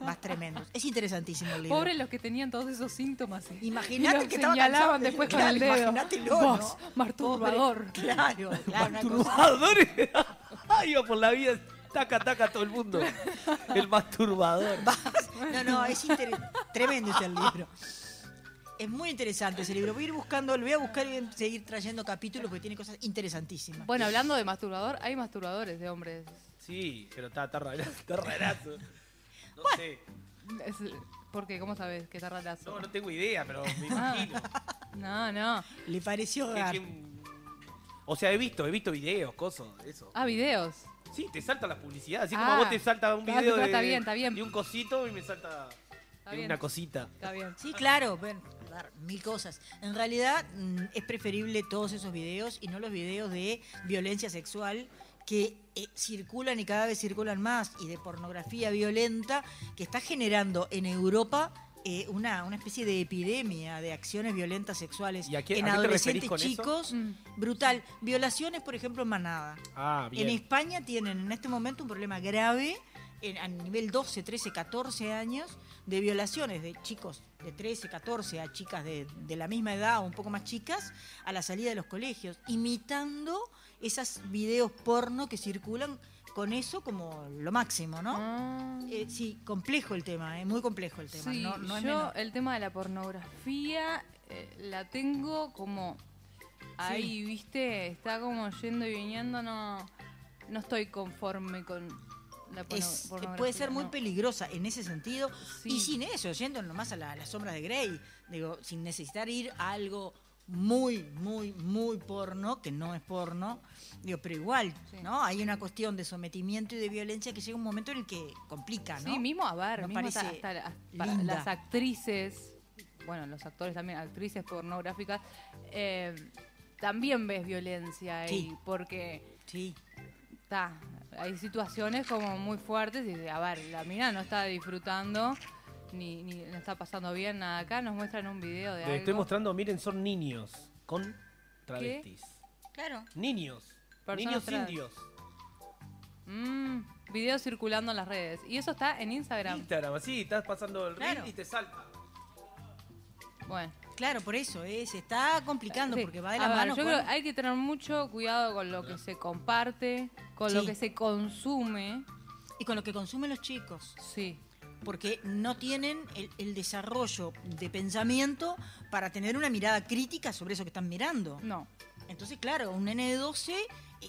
más tremendos. Es interesantísimo el libro. Pobres los que tenían todos esos síntomas. y- Imagínate que señalaban después con Claro, el dedo. imagínatelo, Vos. Claro, claro, una cosa. Masturbador. Ay, iba por la vida, taca, taca a todo el mundo. El masturbador. No, no, es inter- tremendo ese libro. Es muy interesante ese libro. Voy a ir buscando, lo voy a buscar y voy a seguir trayendo capítulos porque tiene cosas interesantísimas. Bueno, hablando de masturbador, hay masturbadores de hombres. Sí, pero está, está rarazo. Está rarazo. No sé. Es- ¿Por qué? ¿Cómo sabes que está rarazo? No, no tengo idea, pero me Ah. imagino. No, no. Le pareció que- o sea, he visto, he visto videos, cosas, eso. Ah, videos. Sí, te salta la publicidad. Así como Ah. a vos te salta un Ah, video de, está bien, está bien. de un cosito y me salta. Está en bien. una cosita. Está bien. Sí, claro, bueno, ver, mil cosas. En realidad mm, es preferible todos esos videos y no los videos de violencia sexual que eh, circulan y cada vez circulan más y de pornografía violenta que está generando en Europa eh, una, una especie de epidemia de acciones violentas sexuales ¿Y a qué- en a qué te referís adolescentes con eso? chicos. Mm. Brutal. Violaciones, por ejemplo, en manada. Ah, bien. En España tienen en este momento un problema grave en- a nivel 12, 13, 14 años de violaciones de chicos de 13, 14 a chicas de, de la misma edad o un poco más chicas a la salida de los colegios, imitando esos videos porno que circulan con eso como lo máximo, ¿no? Ah. Eh, sí, complejo el tema, eh, muy complejo el tema. Sí, no, no es yo menor. el tema de la pornografía eh, la tengo como ahí, ¿viste? Está como yendo y viniendo, no, no estoy conforme con la porno- Es- pornografía. puede ser muy no. peligrosa en ese sentido Sí. y sin eso, yendo nomás a, la- a las sombras de Grey, digo, sin necesitar ir a algo muy, muy, muy porno, que no es porno, digo, pero igual, ¿no? Hay una cuestión de sometimiento y de violencia que llega un momento en el que complica, ¿no? Sí, mismo a ver, No mismo hasta, parece hasta la- para linda. las actrices, bueno, los actores también, actrices pornográficas, eh, también ves violencia ahí, Sí. porque Sí. está, hay situaciones como muy fuertes y a ver, la mina no está disfrutando ni, ni le está pasando bien nada acá, nos muestran un video de Les algo. estoy mostrando, miren, son niños con travestis. Claro. Niños. Personas niños trans. indios. Mm, video circulando en las redes. Y eso está en Instagram. Instagram, así, estás pasando el Claro. reel y te salta. Bueno. Claro, por eso, eh, se está complicando Sí. porque va de A la ver, mano Yo con- creo que hay que tener mucho cuidado con lo que se comparte, con lo Sí. que se consume. y con lo que consumen los chicos. Sí. Porque no tienen el, el desarrollo de pensamiento para tener una mirada crítica sobre eso que están mirando. No. Entonces, claro, un nene de 12, eh,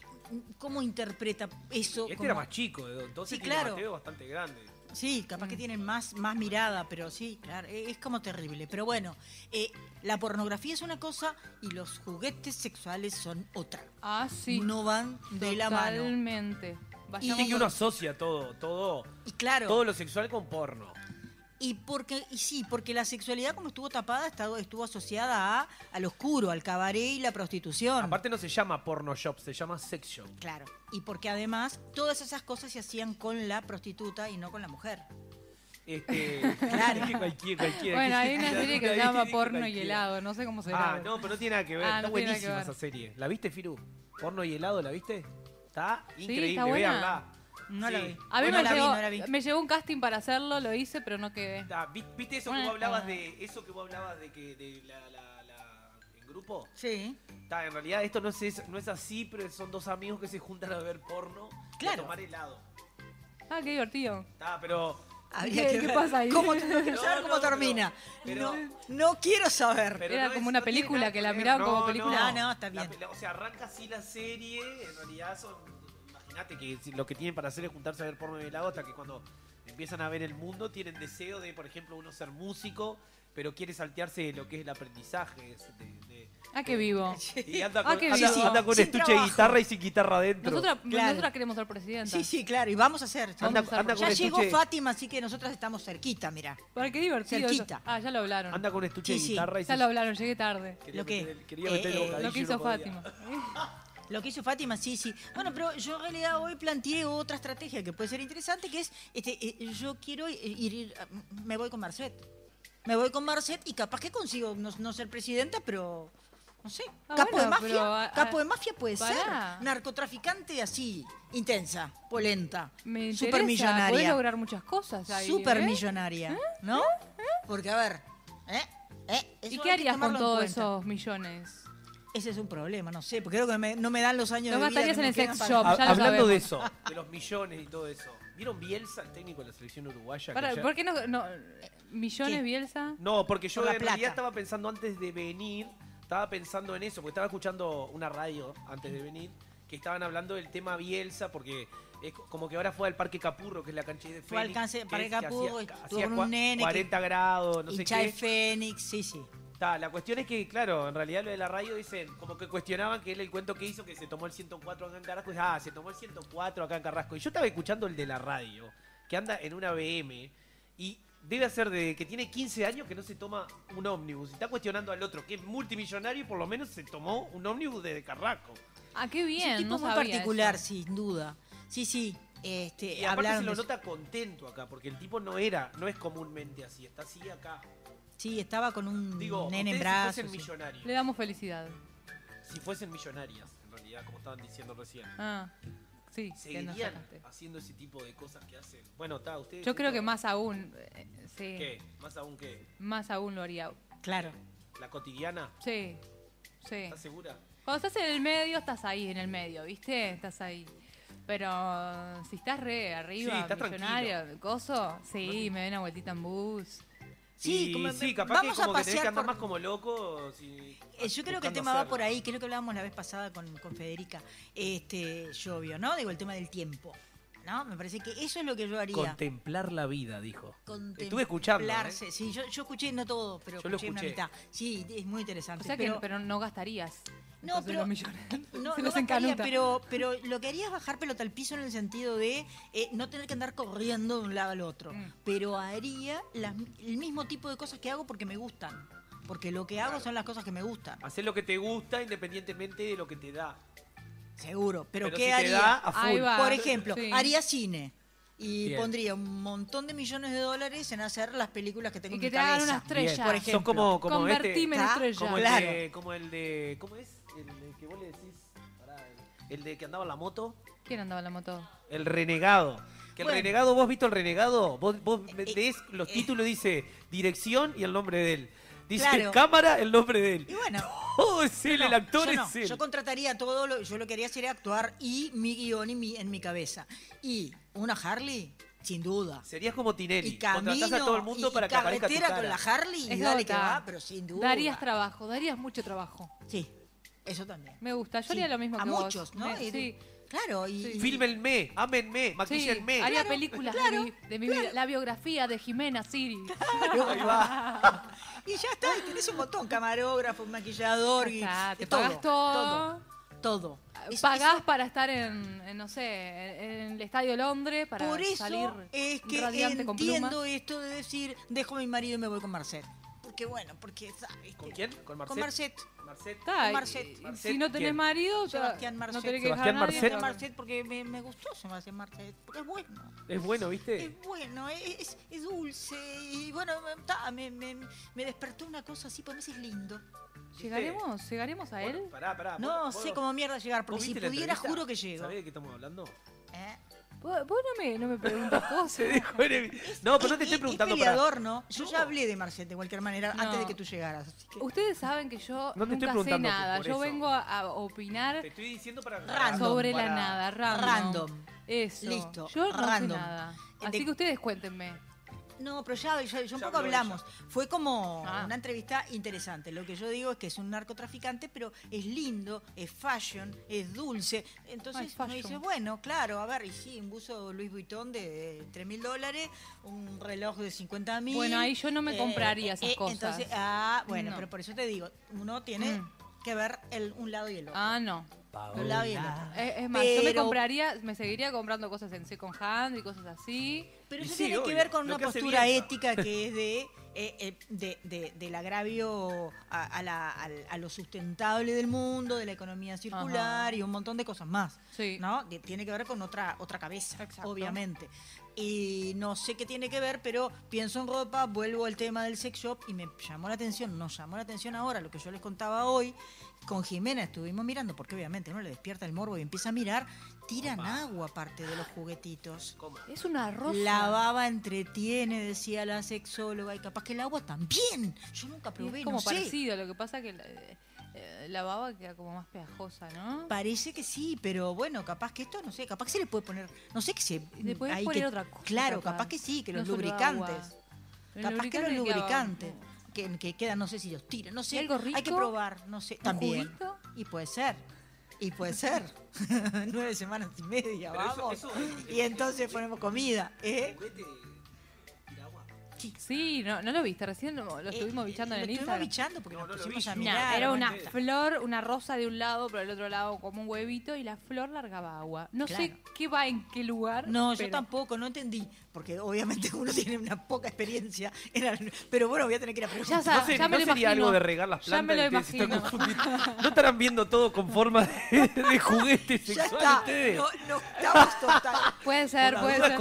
¿cómo interpreta eso? Este como- era más chico, de- entonces Sí, tiene claro. Mateo bastante grande. Sí, capaz que tienen más, más mirada, pero sí, claro, eh, es como terrible. Pero bueno, eh, la pornografía es una cosa y los juguetes sexuales son otra. Ah, sí. No van de la mano. Totalmente. Vayamos Viste que uno asocia todo, todo, Y claro. todo lo sexual con porno. Y porque y sí, porque la sexualidad como estuvo tapada estuvo, estuvo asociada a al oscuro, al cabaret y la prostitución. Aparte no se llama porno shop, se llama sex shop. Claro. Y porque además todas esas cosas se hacían con la prostituta y no con la mujer. Este, Claro. que cualquier. Bueno, hay una serie que se llama Porno y helado, no sé cómo se Ah, llama. no, pero no tiene nada que ver. Ah, está no buenísima ver. esa serie. ¿La viste, Firu? Porno y helado, ¿la viste? Está increíble, está buena. véanla. No la vi. A mí me, la vi, llegó, no la vi. me llegó un casting para hacerlo, lo hice, pero no quedé. Ah, ¿vi- ¿Viste eso que vos hablabas de eso que vos hablabas de que de la, la, la- en grupo? Sí. Está, en realidad esto no es, no es así, pero son dos amigos que se juntan a ver porno y Claro. a tomar helado. Ah, qué divertido. Está, pero Habría ¿Qué- que qué ver pasa ahí? ¿Cómo, no quiero saber No, cómo no, termina. pero- no, no quiero saber. Pero Era no como es- una película que la miraban como película. Ah, no, está La bien. o sea, arranca así la serie, en realidad son... Imagínate que lo que tienen para hacer es juntarse a ver porno y helado hasta que cuando empiezan a ver el mundo tienen deseo de, por ejemplo, uno ser músico, pero quiere saltearse lo que es el aprendizaje. de- de- Ah, qué vivo. y anda Ah, con, qué anda- vivo. anda con Sin estuche de trabajo. guitarra y sin guitarra adentro. Nosotras, Claro. nosotras queremos ser presidentas. Sí, sí, claro, y vamos a hacer. Anda- Vamos a hacer. anda con ya estuche- llegó Fátima, así que nosotras estamos cerquita, mira. Para qué divertido. eso. Cerquita. Ah, ya lo hablaron. Anda con estuche Sí, de sí. guitarra y Ya lo hablaron, llegué tarde. quería Lo que- meter el- quería eh, meter el eh, bocadillo Lo que y hizo podía. Fátima. Lo que hizo Fátima, sí, sí. Bueno, pero yo en realidad hoy planteé otra estrategia que puede ser interesante, que es, este, eh, yo quiero ir, ir- me voy con Marcet. Me voy con Marcet y capaz que consigo no, no ser presidenta, pero no sé. Ah, capo bueno, de mafia, pero, ah, capo ah, de mafia puede pará. ser. Narcotraficante así, intensa, polenta, Me supermillonaria. podés lograr muchas cosas ahí. ¿eh? Supermillonaria, ¿no? Porque a ver, ¿eh? ¿Eh? ¿Y qué harías con todos esos millones? Ese es un problema, no sé, porque creo que me- no me dan los años Lo de vida gastarías que en el sex shop, ya lo hablando de eso, de los millones y todo eso. ¿Vieron Bielsa, el técnico de la selección uruguaya? Para, ¿Por qué no, no- millones, ¿Qué? Bielsa? No, porque yo Por la en realidad estaba pensando antes de venir, estaba pensando en eso, porque estaba escuchando una radio antes de venir, que estaban hablando del tema Bielsa, porque es co- como que ahora fue al Parque Capurro, que es la cancha de Fue al Fénix. canse- Parque Capurro, hacía- con un nene que- 40 grados, no sé de qué. Fénix, sí, sí. Ta, la cuestión es que, claro, en realidad lo de la radio dicen, como que cuestionaban que él el cuento que hizo, que se tomó el 104 acá en Carrasco, y, ah, se tomó el 104 acá en Carrasco. Y yo estaba escuchando el de la radio, que anda en una BM, y debe ser de que tiene 15 años que no se toma un ómnibus. Y está cuestionando al otro, que es multimillonario y por lo menos se tomó un ómnibus de Carrasco. Ah, qué Es bien. un tipo no muy particular, eso. sin duda. Sí, sí. Este, Y aparte se lo eso. nota contento acá, porque el tipo no era, no es comúnmente así, está así acá. Sí, estaba con un Digo, nene en brazos. si fuesen sí. millonarios, Le damos felicidad. si fuesen millonarias, en realidad, como estaban diciendo recién, Ah, sí, seguirían haciendo ese tipo de cosas que hacen. Bueno, está, ustedes... Yo creo que más aún, eh, sí, ¿Qué? Más aún que más aún lo haría. Claro. la cotidiana. Sí, sí. ¿Estás segura? Cuando estás en el medio, estás ahí en el medio, ¿viste? Estás ahí. Pero si estás re arriba, Sí, estás millonario, coso, sí, me ven una vueltita en bus. Sí, Y como- sí, capaz vamos que a como que tenés que andar por- más como loco. si- Eh, Yo creo que el tema va por ahí, que es lo que hablábamos la vez pasada con, con Federica, este, Llovio, ¿no? Digo, el tema del tiempo, ¿no? Me parece que eso es lo que yo haría. Contemplar la vida, dijo. Contemplarse. Estuve escuchando. ¿eh? Sí, yo, yo escuché, no todo, pero Yo lo escuché, una escuché. mitad. Sí, es muy interesante. O sea que pero, pero no gastarías. No, pero- los millones no, se no gastaría, pero, pero lo que haría es bajar pelota al piso en el sentido de eh, no tener que andar corriendo de un lado al otro. Mm. Pero haría el mismo tipo de cosas que hago porque me gustan. Porque lo que hago son las cosas que me gustan. Hacer lo que te gusta independientemente de lo que te da. Seguro. Pero, Pero ¿qué si haría? a full. Va. Por ejemplo, Sí. haría cine. Y Bien. pondría un montón de millones de dólares en hacer las películas que tengo Y en que mi te hagan cabeza. una estrella. Por ejemplo. Sos como, como este. Convertime en ¿Está? estrella. Como el, Claro. de, como el de. ¿Cómo es? El, de que vos le decís. pará, el, de que andaba en la moto. ¿Quién andaba en la moto? El renegado. Que el Bueno. renegado, vos viste el renegado, vos, vos Eh, ves los títulos, dice dirección y el nombre de él. Dice Claro. cámara, el nombre de él. Y bueno, Todo es él, el actor yo no. es él. Yo contrataría todo, lo, yo lo que haría sería actuar y mi guion y mi- en mi cabeza. Y una Harley, sin duda. Serías como Tinelli. Y camino Contratás a todo el mundo y, para y que aparezca tu carretera cara. con la Harley y Es dale que va, pero sin duda. Darías trabajo, darías mucho trabajo. Sí, eso también. Me gusta. Yo Sí, haría lo mismo a que vos. muchos, ¿no? Me- sí. Claro, y, y- Fílmenme, ámenme, Sí, maquíllenme. haría películas de claro, mi- de, mi vida. La biografía de Jimena Siri. Ahí va. y ya está, y tenés un montón, camarógrafo, maquillador, y, está, te todo, pagás todo. todo, todo. Es- Pagás eso- para estar en, en, no sé, en, en el Estadio Londres, para Por eso salir es que radiante con entiendo esto de decir, dejo a mi marido y me voy con Marcet. Porque bueno, porque, ¿sabes? ¿Con quién? ¿Con Marcet? Con Marcet. Marcet. Marcet. Marcet, si no tenés ¿quién? marido, ya Sebastián Marcet. no tenés que Sebastián dejar a nadie. Marcet. Marcet porque me, me gustó Sebastián Marcet, porque es bueno. Es bueno, ¿viste? Es bueno, es, es dulce y bueno, me, ta, me, me- me despertó una cosa así, porque me es lindo. ¿Llegaremos, ¿Llegaremos a él? Bueno, pará, pará. No ¿vos- sé cómo mierda llegar, porque ¿vos si pudiera juro que llego. ¿Sabés de qué estamos hablando? ¿Eh? Vos, vos no, me, no me preguntas cosas. No, pero no te Es- estoy es preguntando para... peleador, ¿no? Yo ya hablé de Marcet de cualquier manera No. antes de que tú llegaras. así que- Ustedes saben que yo No te estoy nunca sé preguntando nada. Yo vengo a, a opinar Te estoy diciendo para... Random, sobre la para- nada, random. Random. Eso. Listo, Yo no random. sé nada. De- Así que ustedes cuéntenme. No, pero ya, ya, ya un Ya poco hablamos. Fue como Ah. una entrevista interesante. Lo que yo digo es que es un narcotraficante, pero es lindo, es fashion, es dulce. Entonces fashion. dice, bueno, claro, a ver, y sí, un buzo Louis Vuitton de 3 mil dólares, un reloj de 50 mil. Bueno, ahí yo no me compraría esas cosas. Entonces, ah, bueno, No. pero por eso te digo, uno tiene Mm. que ver el, un lado y el otro. Ah, no. un lado y el otro. Es, es más, yo me compraría, me seguiría comprando cosas en second hand y cosas así. Pero eso sí, tiene que ver con lo una postura ética que es de, eh, eh, de- de- del agravio a, a la- a lo sustentable del mundo, de la economía circular Ajá. y un montón de cosas más. Sí. ¿no? Tiene que ver con otra, otra cabeza, Exacto. obviamente. Y no sé qué tiene que ver, pero pienso en ropa, vuelvo al tema del sex shop y me llamó la atención, nos llamó la atención ahora lo que yo les contaba hoy. Con Jimena estuvimos mirando, porque obviamente uno le despierta el morbo y empieza a mirar, tiran agua aparte de los juguetitos. ¿Cómo? Es una rosa. La baba entretiene, decía la sexóloga, y capaz que el agua también. Yo nunca probé, es como no sé. parecido, lo que pasa que la, eh, la baba queda como más pegajosa, ¿no? Parece que sí, pero bueno, capaz que esto, no sé, capaz que se le puede poner, no sé qué se... Le poner que- otra cosa, Claro, capaz. capaz que sí, que los lubricantes. Capaz que los queda- lubricantes. Que, que quedan, no sé si los tiran, no sé. ¿Y algo Hay que rico? probar, no sé. ¿Un También. juguito? Y puede ser. Y puede ser. Nueve semanas y media, Pero eso- vamos. eso- y entonces ponemos comida, ¿eh? ¿Juguete Sí, no, no lo viste, recién lo, lo estuvimos bichando en Eh, Lo el estuvimos Instagram. bichando porque nos pusimos a Nah, mirar. era una flor, una rosa de un lado, pero del otro lado como un huevito y la flor largaba agua. No sé qué va en qué lugar. No, yo tampoco, no entendí. Porque obviamente uno tiene una poca experiencia. en la- pero bueno, voy a tener que ir a preguntar. sa- ¿No, se- ya me no lo sería imagino. algo de regar las Ya plantas? me lo imagino. ¿No estarán viendo todo con forma de, de juguete Ya está. ustedes? No, no, estamos total. Puede ser, puede ser.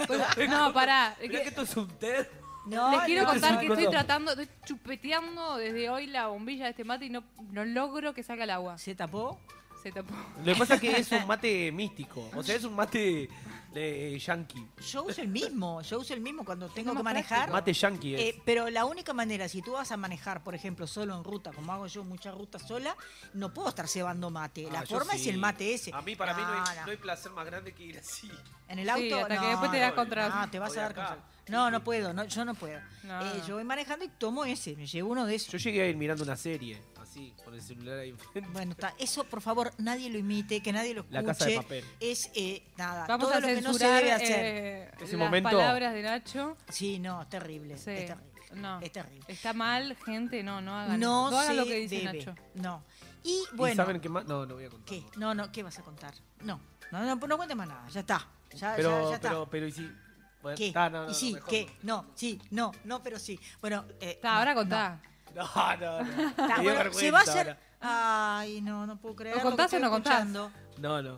esto. Pues- no, pará. Mirá que esto es un TED. No, Les quiero no, contar no, que estoy tratando, estoy chupeteando desde hoy la bombilla de este mate y no, no logro que salga el agua. ¿Se tapó? Se tapó. Lo que pasa es que es un mate místico. O sea, es un mate de yankee. Yo uso el mismo, yo uso el mismo cuando tengo que manejar. Mate yankee es. Eh, pero la única manera, si tú vas a manejar, por ejemplo, solo en ruta, como hago yo muchas rutas sola, no puedo estar cebando mate. La Ah, forma es el mate ese. A mí, para mí, no hay, No, no hay placer más grande que ir así. En el auto, Sí, hasta no, que después te das contra- no, te vas a dar contra. No, no puedo, no, yo no puedo. No, Eh, yo voy manejando y tomo ese, me llevo uno de esos. Yo llegué a ir mirando una serie, así, con el celular ahí enfrente. Bueno, está. Eso, por favor, nadie lo imite, que nadie lo escuche. La Casa de Papel. Es eh, nada, Vamos todo a lo que no se censurar debe hacer. eh, Ese las momento- palabras de Nacho. Sí, no, es terrible, Sí. es terrible. No. Es terrible. Está mal, gente, no, no hagan No, no hagan se lo que dice debe. Nacho. No. Y ¿Y bueno, saben qué más? No, no voy a contar. ¿qué? No, no, ¿qué vas a contar? No, no, no, no cuentes más nada, ya está. Ya, Pero, ya, ya está. pero, pero, ¿y si? Bueno, ¿Qué? está, no, no, y sí, mejor ¿qué? No, sí, no, no, pero sí. Bueno, eh, Está, no, ahora no. contá. No, no, no. Me dio bueno, se va a hacer. ahora. Ay, no, no puedo creer. ¿Lo contás o no contás? escuchando. No, no.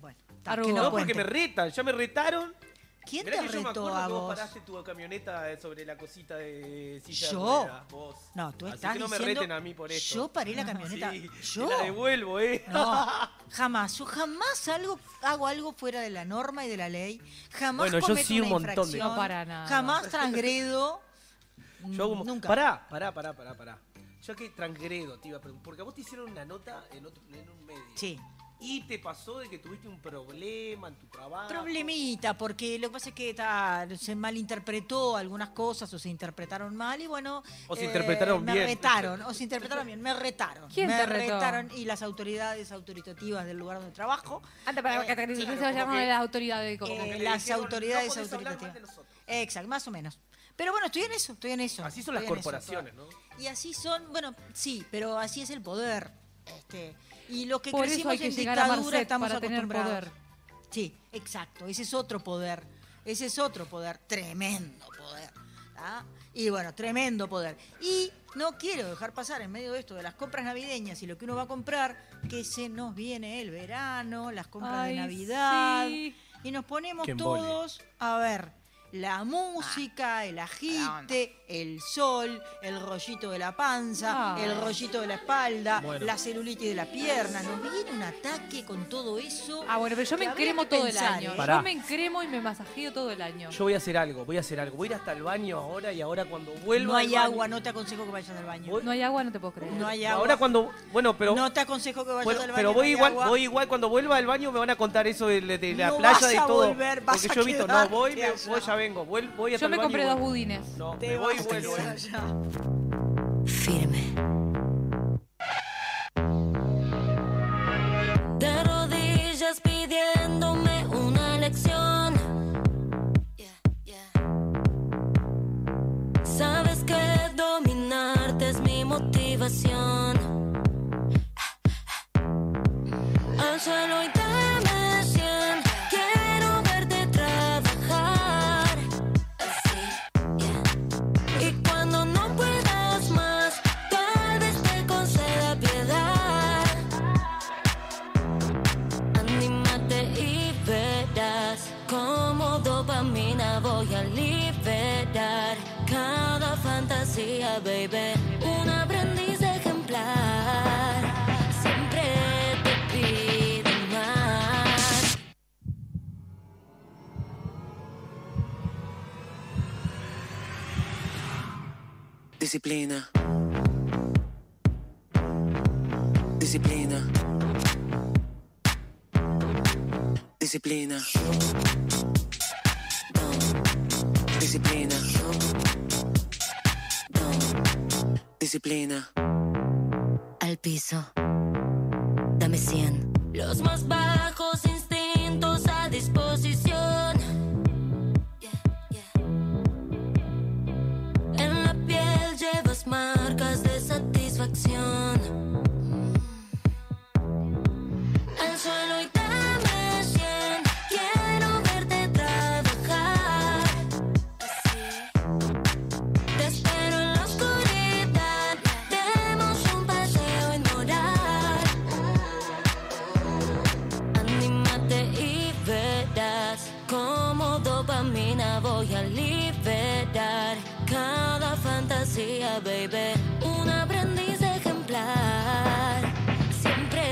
Bueno, está, Arrugo. que No, no porque cuente. me retan, ya me retaron. ¿Quién Mirá te que yo me retó acuerdo a que vos vos? paraste tu camioneta sobre la cosita de silla de ¿Yo? ruedas, vos. No, tú Así estás que no me diciendo, reten a mí por esto. Yo paré la camioneta. Sí, ¿Yo? Te la devuelvo, ¿eh? No, jamás. Yo jamás algo, hago algo fuera de la norma y de la ley. Jamás Bueno, yo cometo sí un una montón de- infracción, No para nada. Jamás transgredo. Yo como... Nunca. Pará, pará, pará, pará, pará. Yo que transgredo, te iba a preguntar. Porque a vos te hicieron una nota en, otro, en un medio. Sí. Y te pasó de que tuviste un problema en tu trabajo. Problemita, porque lo que pasa es que ta, se malinterpretó algunas cosas o se interpretaron mal y bueno. eh, O se interpretaron me bien. retaron, o se interpretaron bien, me retaron. ¿Quién me te retó? retaron y las autoridades autoritativas del lugar donde trabajo. Anda para Eh, que te se llaman las autoridades. Eh, las autoridades "No autoritativas. nosotros". Exacto, más o menos. Pero bueno, estoy en eso, estoy en eso. Así son las eso, corporaciones, ¿no? Y así son, bueno, sí, pero así es el poder. Este, y los que Por eso crecimos hay que en dictadura estamos para tener acostumbrados. poder. Sí, exacto. Ese es otro poder. Ese es otro poder. Tremendo poder. ¿ah? Y bueno, tremendo poder. Y no quiero dejar pasar en medio de esto de las compras navideñas y lo que uno va a comprar, que se nos viene el verano, las compras Ay, de Navidad. sí. Y nos ponemos todos a ver la música, el agite, el sol, el rollito de la panza, Ah. el rollito de la espalda, Bueno. la celulitis de la pierna. Nos viene un ataque con todo eso. Ah, bueno, pero yo me encremo todo pensar, el año. ¿eh? Pará. Yo me encremo y me masajeo todo el año. Yo voy a hacer algo, voy a hacer algo. Voy a ir hasta el baño ahora y ahora cuando vuelva No hay al baño- agua, no te aconsejo que vayas al baño. Voy- No hay agua, no te puedo creer. No hay agua. Ahora cuando... Bueno, pero... no te aconsejo que vayas Bueno, al baño. pero no voy hay igual, agua. voy igual cuando vuelva al baño me van a contar eso de, de la No playa vas de a todo. volver, vas porque a yo he visto, no, voy, me, voy, ya vengo, voy, voy hasta Yo me compré dos budines. No, Te me voy y a vuelvo. eh. allá. Firme. De rodillas pidiéndome una lección. Sabes que dominarte es mi motivación. Al suelo y baby. Un aprendiz ejemplar siempre te pide más. Disciplina. Disciplina. Disciplina. Disciplina. Disciplina. Al piso. Dame 100. Los más bajos baby, un aprendiz ejemplar. Siempre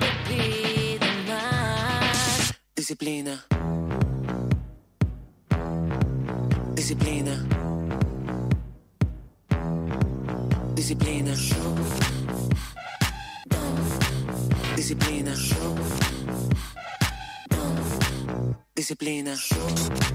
te pido más. Disciplina. Disciplina. Disciplina. Disciplina. Disciplina. Disciplina.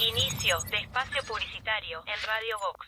Inicio de espacio publicitario en Radio Vox.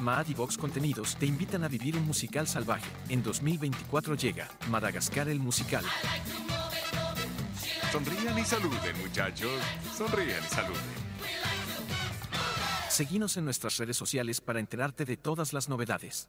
Maad y Vox Contenidos te invitan a vivir un musical salvaje. En 2024 llega Madagascar el musical. Sonrían y saluden, muchachos. Sonrían y saluden. Seguinos en nuestras redes sociales para enterarte de todas las novedades.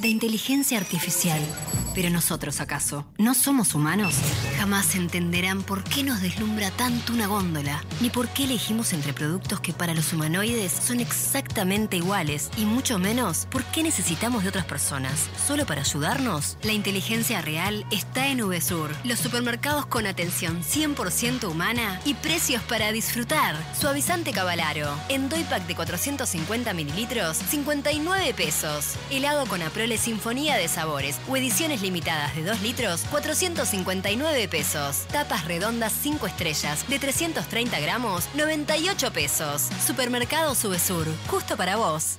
de inteligencia artificial. Pero nosotros, ¿acaso? ¿No somos humanos? Jamás entenderán por qué nos deslumbra tanto una góndola, ni por qué elegimos entre productos que para los humanoides son exactamente iguales, y mucho menos por qué necesitamos de otras personas. ¿Solo para ayudarnos? La inteligencia real está en VSUR, los supermercados con atención 100% humana y precios para disfrutar. Suavizante Cavalaro, en Doypack de 450 mililitros, 59 pesos. Helado con Aprole Sinfonía de Sabores o ediciones limitadas de 2 litros, 459 pesos. Tapas redondas 5 estrellas de 330 gramos, 98 pesos. Supermercado Subesur, justo para vos.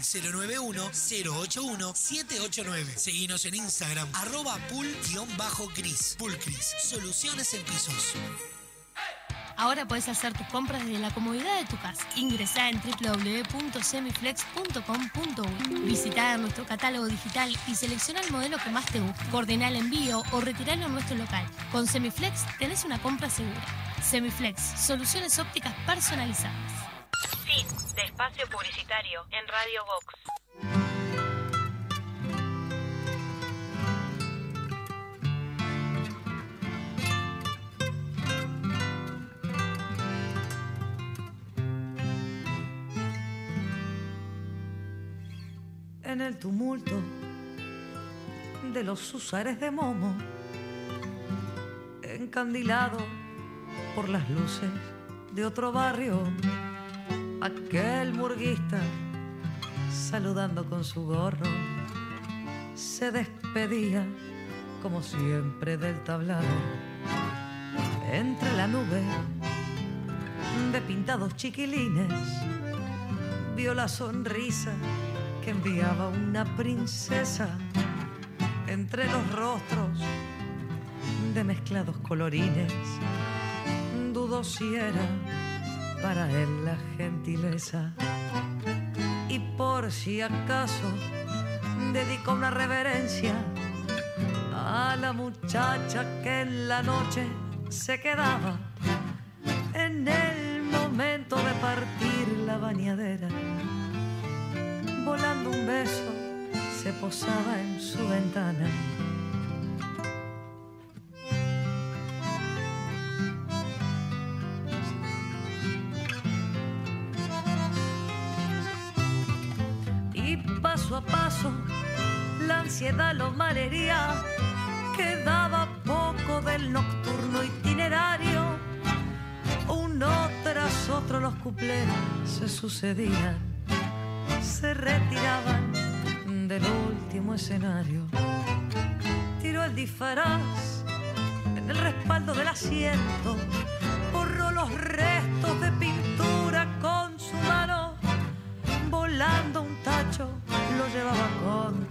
091-081-789. Seguinos en Instagram, arroba pool-gris. Pulcris, soluciones en pisos. Ahora puedes hacer tus compras desde la comodidad de tu casa. Ingresá en www.semiflex.com.uy. Visitá nuestro catálogo digital y selecciona el modelo que más te guste. Coordina el envío o retiralo en nuestro local. Con Semiflex tenés una compra segura. Semiflex, soluciones ópticas personalizadas. De espacio publicitario en Radio Vox. en el tumulto de los usares de Momo, encandilado por las luces de otro barrio, aquel murguista saludando con su gorro, se despedía como siempre del tablado. Entre la nube de pintados chiquilines vio la sonrisa que enviaba una princesa entre los rostros de mezclados colorines. Dudó si era para él la gentileza y por si acaso dedicó una reverencia a la muchacha que en la noche se quedaba en el momento de partir la bañadera. Volando un beso se posaba en su ventana. Malhería. Quedaba poco del nocturno itinerario. Uno tras otro los cuplés se sucedían, se retiraban del último escenario. Tiró el disfraz en el respaldo del asiento, borró los restos de pintura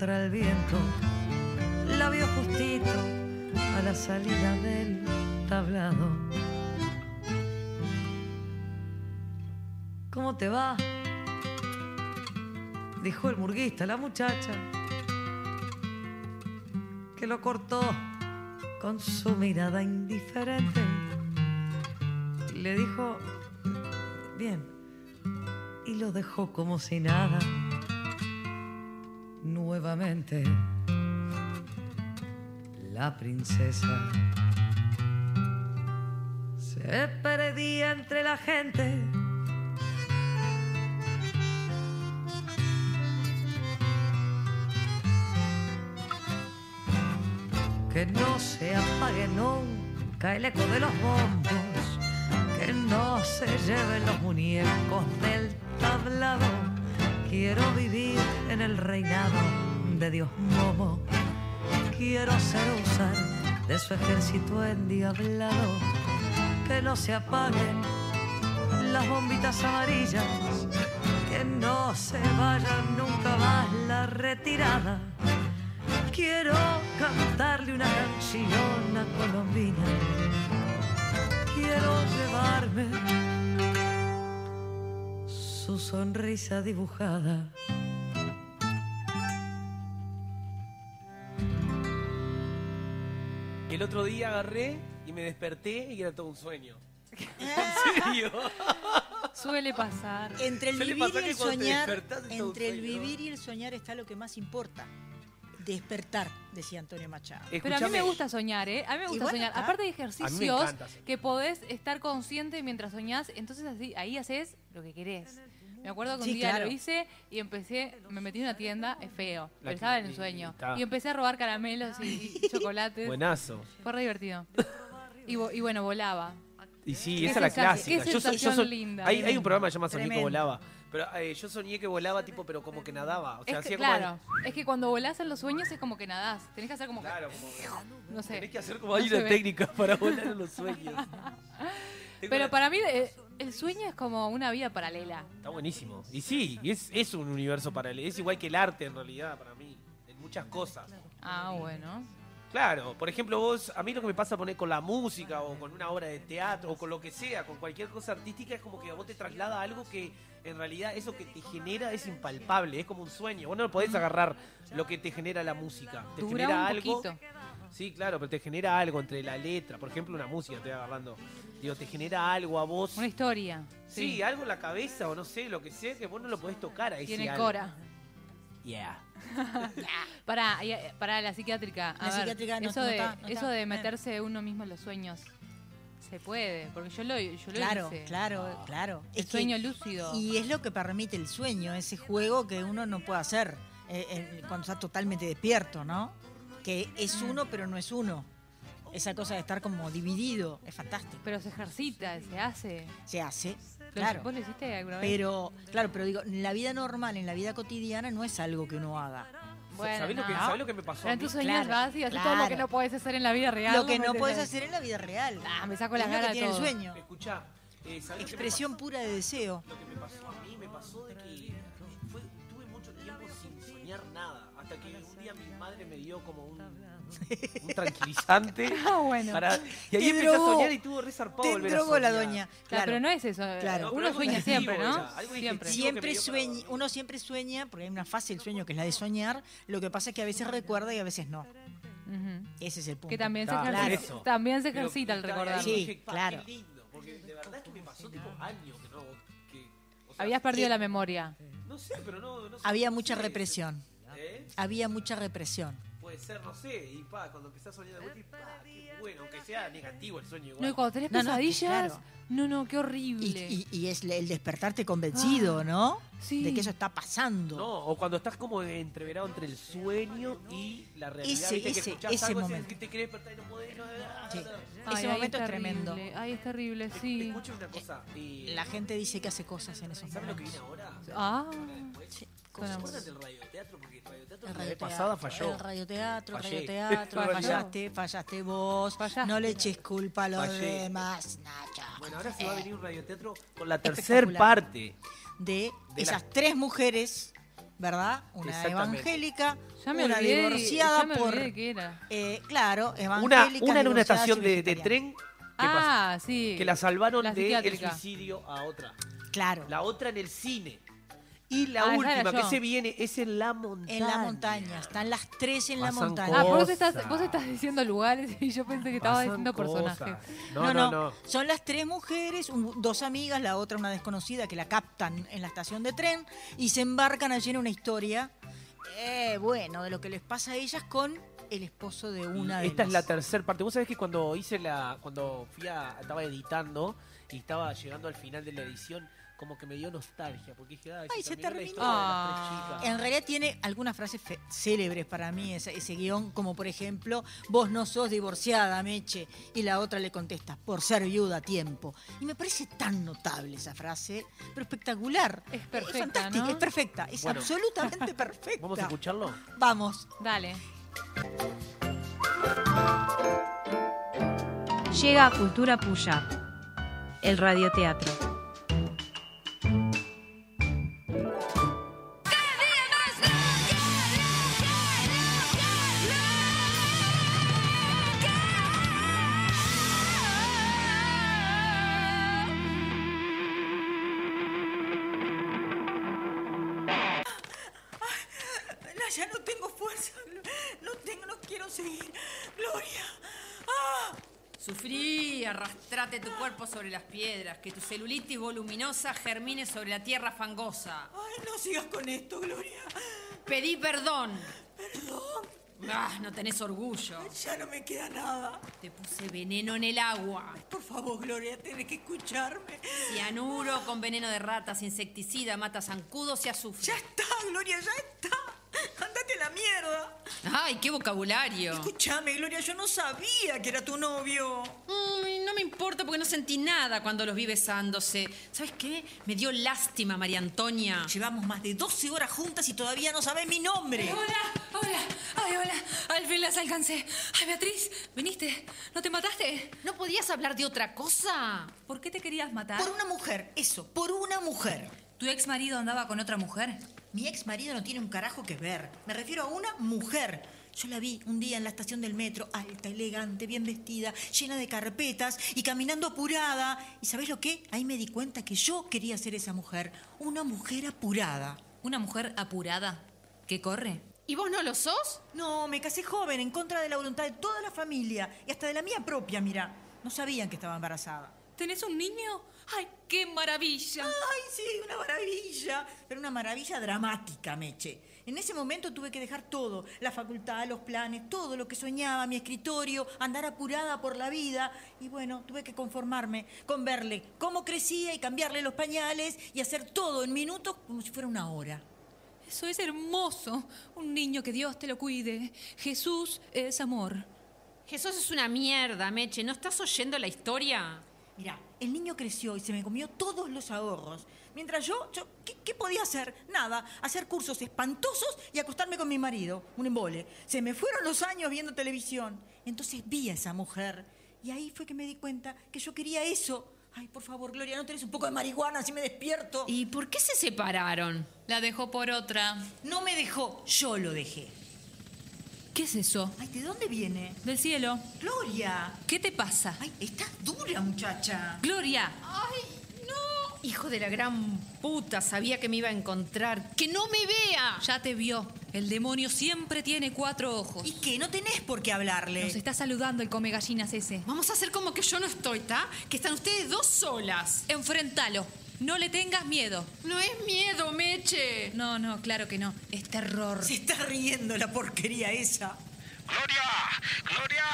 contra el viento. La vio justito a la salida del tablado. ¿Cómo te va? Dijo el murguista la muchacha, que lo cortó con su mirada indiferente. Le dijo, bien, y lo dejó como si nada. Nuevamente, la princesa se perdía entre la gente. que no se apague nunca el eco de los bombos, que no se lleven los muñecos del tablado. Quiero vivir en el reinado de Dios Momo, quiero ser usar de su ejército endiablado, que no se apaguen las bombitas amarillas, que no se vayan nunca más la retirada. Quiero cantarle una canción a Colombina. Quiero llevarme su sonrisa dibujada. El otro día agarré y me desperté y era todo un sueño. ¿En serio? Suele pasar. Entre el Suele vivir y el soñar, entre el vivir y el soñar está lo que más importa. Despertar, decía Antonio Machado. Pero a mí me gusta soñar, ¿eh? A mí me gusta Y bueno, soñar. está. Aparte de ejercicios que podés estar consciente mientras soñás, entonces así, ahí haces lo que querés. Me acuerdo que un Sí, día claro. lo hice y empecé, me metí en una tienda, es feo, La pero estaba en el sueño. está. Y empecé a robar caramelos y, y chocolates. Buenazo. Fue re divertido. Y, vo- y bueno, volaba. Y sí, Qué esa es la sensación- clásica. qué Yo so- yo sensación so- linda. hay, hay un programa que se llama Soñé que Tremendo. volaba. Pero eh, yo soñé que volaba, tipo, pero como que nadaba. O sea, Es que, hacía como. claro, es que cuando volás en los sueños es como que nadás. Tenés que hacer como que. No sé. Tenés que hacer como No hay se una ve. técnica para volar en los sueños. Tengo Pero una- para mí eh, el sueño es como una vida paralela. Está buenísimo. Y sí, es, es un universo paralelo. Es igual que el arte en realidad para mí. En muchas cosas. Ah, bueno. Claro, por ejemplo, vos, a mí lo que me pasa poner con la música o con una obra de teatro o con lo que sea, con cualquier cosa artística, es como que a vos te traslada a algo que en realidad eso que te genera es impalpable, es como un sueño. Vos no podés agarrar lo que te genera la música. Te Dura genera un algo. poquito. Sí, claro, pero te genera algo entre la letra, por ejemplo, una música, estoy agarrando. Digo, te genera algo a vos. Una historia. Sí, algo en la cabeza o no sé, lo que sea, que vos no lo podés tocar a ese Tiene algo. cora. Yeah. Para, para la psiquiátrica. A La ver, psiquiátrica no- eso no de, está, no eso está. de Eh. meterse uno mismo en los sueños. Se puede, porque yo lo, yo lo Claro, hice. claro, claro. El Es que- sueño lúcido. Y es lo que permite el sueño, ese juego que uno no puede hacer eh, en- cuando está totalmente despierto, ¿no? Que es uno, pero no es uno. Esa cosa de estar como dividido, es fantástico. Pero se ejercita, se hace. Se hace, ¿Lo- claro. ¿Vos lo hiciste alguna vez? Pero, claro, pero digo, en la vida normal, en la vida cotidiana, no es algo que uno haga. Bueno, ¿Sabés, lo que, no. ¿sabés lo que me pasó Pero a en tus sueños Claro, vas y haces todo lo que no puedes hacer en la vida real. Lo que ¿me no puedes hacer en la vida real. Ah, me saco la Es lo cara que el sueño. Escuchá, eh, ¿sabés lo que me Expresión pura de deseo. Lo que me pasó a mí me pasó de que dio como un, un tranquilizante. Ah, bueno. para- y ahí drogó. a soñar y tuvo re zarpado Te volver a drogó la soñar. doña. Claro, Claro. pero no es eso. Claro. No, Uno sueña siempre, ¿no? Siempre. sueña, uno siempre sueña, porque hay una fase del sueño que es la de soñar, lo que pasa es que a veces recuerda y a veces no. Ese es el punto. Que también se, Claro, ejercita, eso. también se Pero ejercita el recordar. Sí, dije, "Pa, claro. Qué lindo, porque de verdad que me pasó tipo años que no. Que, o sea, Habías perdido la memoria. No sé, pero no. no sé, Había mucha represión. ¿Eh? Había mucha represión. Puede ser, no sé. Y pa, cuando empezás a soñar de vuelta, y pa, qué bueno, aunque sea negativo el sueño igual. No, y cuando tenés No, no, pesadillas, claro. no, no, qué horrible. y- y es el despertarte convencido, ¿no? sí. De que eso está pasando. No, o cuando estás como entreverado entre el sueño y la realidad. Ese- ¿viste? que ese- escuchás ese algo, momento. que te querés despertar y no podés. No, Sí. Ay, Ese ay, momento es terrible. tremendo. Ay, es terrible, Te sí. escucho una cosa. Y, La gente dice que hace cosas en esos ¿Sabes lo que viene ahora? Ah, Sí, ¿Se cosas. acuerdan del radioteatro? Porque el radioteatro El la vez pasada falló. El radioteatro, el radioteatro, Falló. fallaste, fallaste vos. Fallaste. No le eches culpa a los Fallé. demás, Nacho. Bueno, ahora se va a venir un radioteatro con la tercera Espectacular. parte. De, De esas la- tres mujeres, ¿verdad? Una evangélica, ya me una olvidé, divorciada ya me por... de qué era. eh, claro, Una, evangélica, una en una divorciadas y estación de, de tren que, Ah, sí. que la salvaron del psiquiátrica. suicidio a otra. Claro, La otra en el cine. Y la Ah, esa última que se viene es en la montaña. en la montaña. Están las tres en la montaña. Ah, vos estás, vos estás diciendo lugares y yo pensé que estabas Pasan diciendo cosas. personajes. No, no, no. Son las tres mujeres, un- dos amigas, la otra una desconocida que la captan en la estación de tren y se embarcan allí en una historia, eh, bueno, de lo que les pasa a ellas con el esposo de una de Esta es la tercera parte. Vos sabés que cuando hice la. Cuando fui a. estaba editando y estaba llegando al final de la edición, como que me dio nostalgia. Porque dije, ay, Ay, se terminó Ah. En realidad tiene algunas frases célebres para mí ese, ese guion, como por ejemplo, vos no sos divorciada, Meche, y la otra le contesta, por ser viuda a tiempo. Y me parece tan notable esa frase, pero espectacular. Es perfecta, fantástica, ¿no? es perfecta, es Bueno. absolutamente perfecta. ¿Vamos a escucharlo? Vamos. Dale. Llega a Cultura Puya, el radioteatro. Sobre las piedras, que tu celulitis voluminosa germine sobre la tierra fangosa. Ay, no sigas con esto, Gloria. Pedí perdón. Perdón. Ah, no tenés orgullo. Ya no me queda nada. Te puse veneno en el agua. Por favor, Gloria, tenés que escucharme. Cianuro con veneno de ratas, insecticida, mata zancudos y azufre. Ya está, Gloria, ya está. Andate a la mierda. Ay, qué vocabulario. Escúchame, Gloria, yo no sabía que era tu novio. Mm, no me importa porque no sentí nada cuando los vi besándose. ¿Sabes qué? Me dio lástima, María Antonia. Llevamos más de 12 horas juntas y todavía no sabes mi nombre. Hola, hola, ay, hola. Al fin las alcancé. Ay, Beatriz, ¿viniste? ¿No te mataste? ¿No podías hablar de otra cosa? ¿Por qué te querías matar? Por una mujer, eso, por una mujer. ¿Tu ex marido andaba con otra mujer? Mi ex marido no tiene un carajo que ver. Me refiero a una mujer. Yo la vi un día en la estación del metro, alta, elegante, bien vestida, llena de carpetas y caminando apurada. ¿Y sabes lo que? Ahí me di cuenta que yo quería ser esa mujer. Una mujer apurada. ¿Una mujer apurada? ¿Que corre? ¿Y vos no lo sos? No, me casé joven, en contra de la voluntad de toda la familia y hasta de la mía propia, mira. No sabían que estaba embarazada. ¿Tenés un niño? ¡Ay, qué maravilla! Ay, sí, una maravilla. Pero una maravilla dramática, Meche. En ese momento tuve que dejar todo, la facultad, los planes, todo lo que soñaba, mi escritorio, andar apurada por la vida. Y bueno, tuve que conformarme con verle cómo crecía y cambiarle los pañales y hacer todo en minutos como si fuera una hora. Eso es hermoso. Un niño que Dios te lo cuide. Jesús es amor. Jesús es una mierda, Meche. ¿No estás oyendo la historia? Mirá, el niño creció y se me comió todos los ahorros. Mientras yo, yo ¿qué, qué podía hacer? Nada, hacer cursos espantosos y acostarme con mi marido, un embole. Se me fueron los años viendo televisión. Entonces vi a esa mujer y ahí fue que me di cuenta que yo quería eso. Ay, por favor, Gloria, ¿no tenés un poco de marihuana así me despierto? ¿Y por qué se separaron? La dejó por otra. No me dejó, yo lo dejé. ¿Qué es eso? Ay, ¿de dónde viene? Del cielo. Gloria. ¿Qué te pasa? Ay, estás dura, muchacha. Gloria. ¡Ay, no! Hijo de la gran puta, sabía que me iba a encontrar. ¡Que no me vea! Ya te vio. El demonio siempre tiene cuatro ojos. ¿Y qué? No tenés por qué hablarle. Nos está saludando el come gallinas ese. Vamos a hacer como que yo no estoy, ¿está? Que están ustedes dos solas. Enfrentalo. No le tengas miedo. No es miedo, Meche. No, no, claro que no. Es terror. Se está riendo la porquería esa. ¡Gloria! ¡Gloria!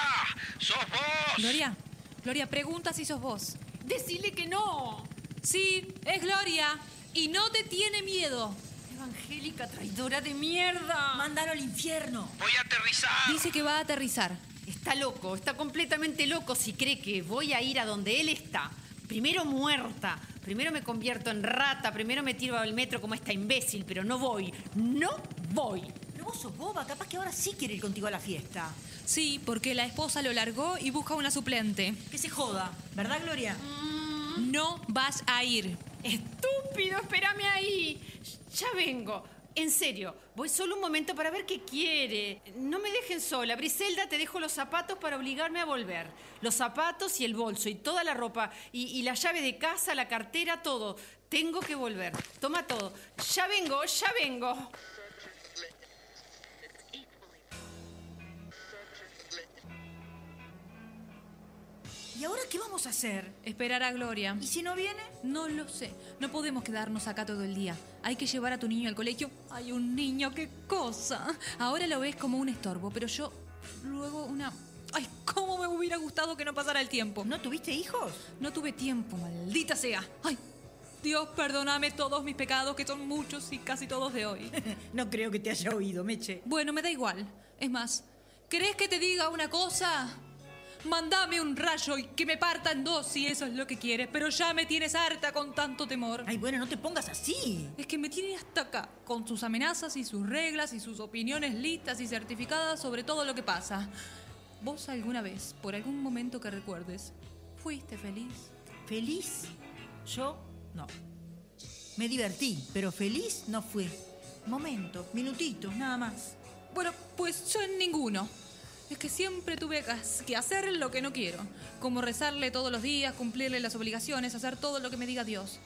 ¡Sos vos! Gloria, Gloria, pregunta si sos vos. Decile que no. Sí, es Gloria. Y no te tiene miedo. Evangélica traidora de mierda. Mándalo al infierno. Voy a aterrizar. Dice que va a aterrizar. Está loco, está completamente loco si cree que voy a ir a donde él está. Primero muerta, primero me convierto en rata, primero me tiro al metro como esta imbécil, pero no voy, no voy. Pero vos sos boba, capaz que ahora sí quiere ir contigo a la fiesta. Sí, porque la esposa lo largó y busca una suplente. Que se joda, ¿verdad, Gloria? No vas a ir. Estúpido, espérame ahí. Ya vengo. En serio, voy solo un momento para ver qué quiere. No me dejen sola. Briselda, te dejo los zapatos para obligarme a volver. Los zapatos y el bolso y toda la ropa y, y la llave de casa, la cartera, todo. Tengo que volver. Toma todo. Ya vengo, ya vengo. ¿Y ahora qué vamos a hacer? Esperar a Gloria. ¿Y si no viene? No lo sé. No podemos quedarnos acá todo el día. Hay que llevar a tu niño al colegio. Hay un niño, qué cosa. Ahora lo ves como un estorbo, pero yo luego una... Ay, cómo me hubiera gustado que no pasara el tiempo. ¿No tuviste hijos? No tuve tiempo, maldita sea. Ay, Dios, perdóname todos mis pecados, que son muchos y casi todos de hoy. no creo que te haya oído, Meche. Bueno, me da igual. Es más, ¿querés que te diga una cosa? Mándame un rayo y que me parta en dos si eso es lo que quieres, pero ya me tienes harta con tanto temor. Ay, bueno, no te pongas así. Es que me tiene hasta acá, con sus amenazas y sus reglas y sus opiniones listas y certificadas sobre todo lo que pasa. ¿Vos alguna vez, por algún momento que recuerdes, fuiste feliz? ¿Feliz? Yo no. Me divertí, pero feliz no fui. Momentos, minutitos, nada más. Bueno, pues yo en ninguno. Es que siempre tuve que hacer lo que no quiero. Como rezarle todos los días, cumplirle las obligaciones, hacer todo lo que me diga Dios.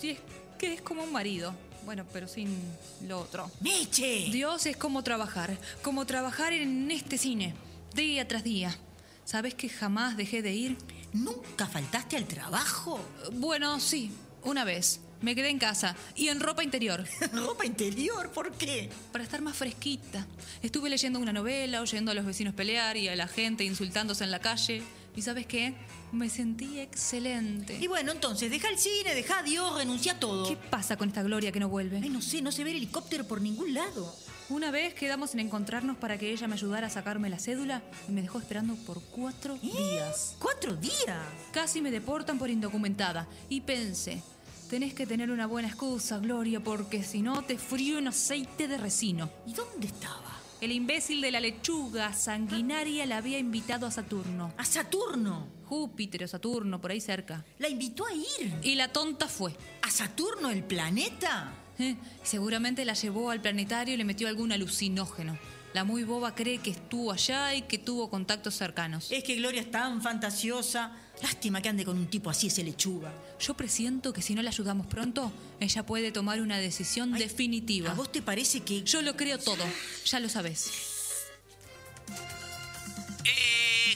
Si es que es como un marido. Bueno, pero sin lo otro. ¡Meche! Dios es como trabajar. Como trabajar en este cine. Día tras día. ¿Sabes que jamás dejé de ir? ¿Nunca faltaste al trabajo? Bueno, sí. Una vez. Me quedé en casa y en ropa interior. ¿Ropa interior? ¿Por qué? Para estar más fresquita. Estuve leyendo una novela, oyendo a los vecinos pelear y a la gente insultándose en la calle. ¿Y sabes qué? Me sentí excelente. Y bueno, entonces, deja el cine, deja a Dios, renuncia a todo. ¿Qué pasa con esta Gloria que no vuelve? Ay, no sé, no se ve el helicóptero por ningún lado. Una vez quedamos en encontrarnos para que ella me ayudara a sacarme la cédula y me dejó esperando por cuatro días. ¿Cuatro días? Casi me deportan por indocumentada. Y pensé, tenés que tener una buena excusa, Gloria, porque si no te frío en aceite de resino. ¿Y dónde estaba? El imbécil de la lechuga sanguinaria la había invitado a Saturno. ¿A Saturno? Júpiter o Saturno, por ahí cerca. La invitó a ir. Y la tonta fue. ¿A Saturno, el planeta? Eh, seguramente la llevó al planetario y le metió algún alucinógeno. La muy boba cree que estuvo allá y que tuvo contactos cercanos. Es que Gloria es tan fantasiosa. Lástima que ande con un tipo así ese lechuga. Yo presiento que si no la ayudamos pronto, ella puede tomar una decisión definitiva. ¿A vos te parece que.? Yo lo creo todo. Ya lo sabes.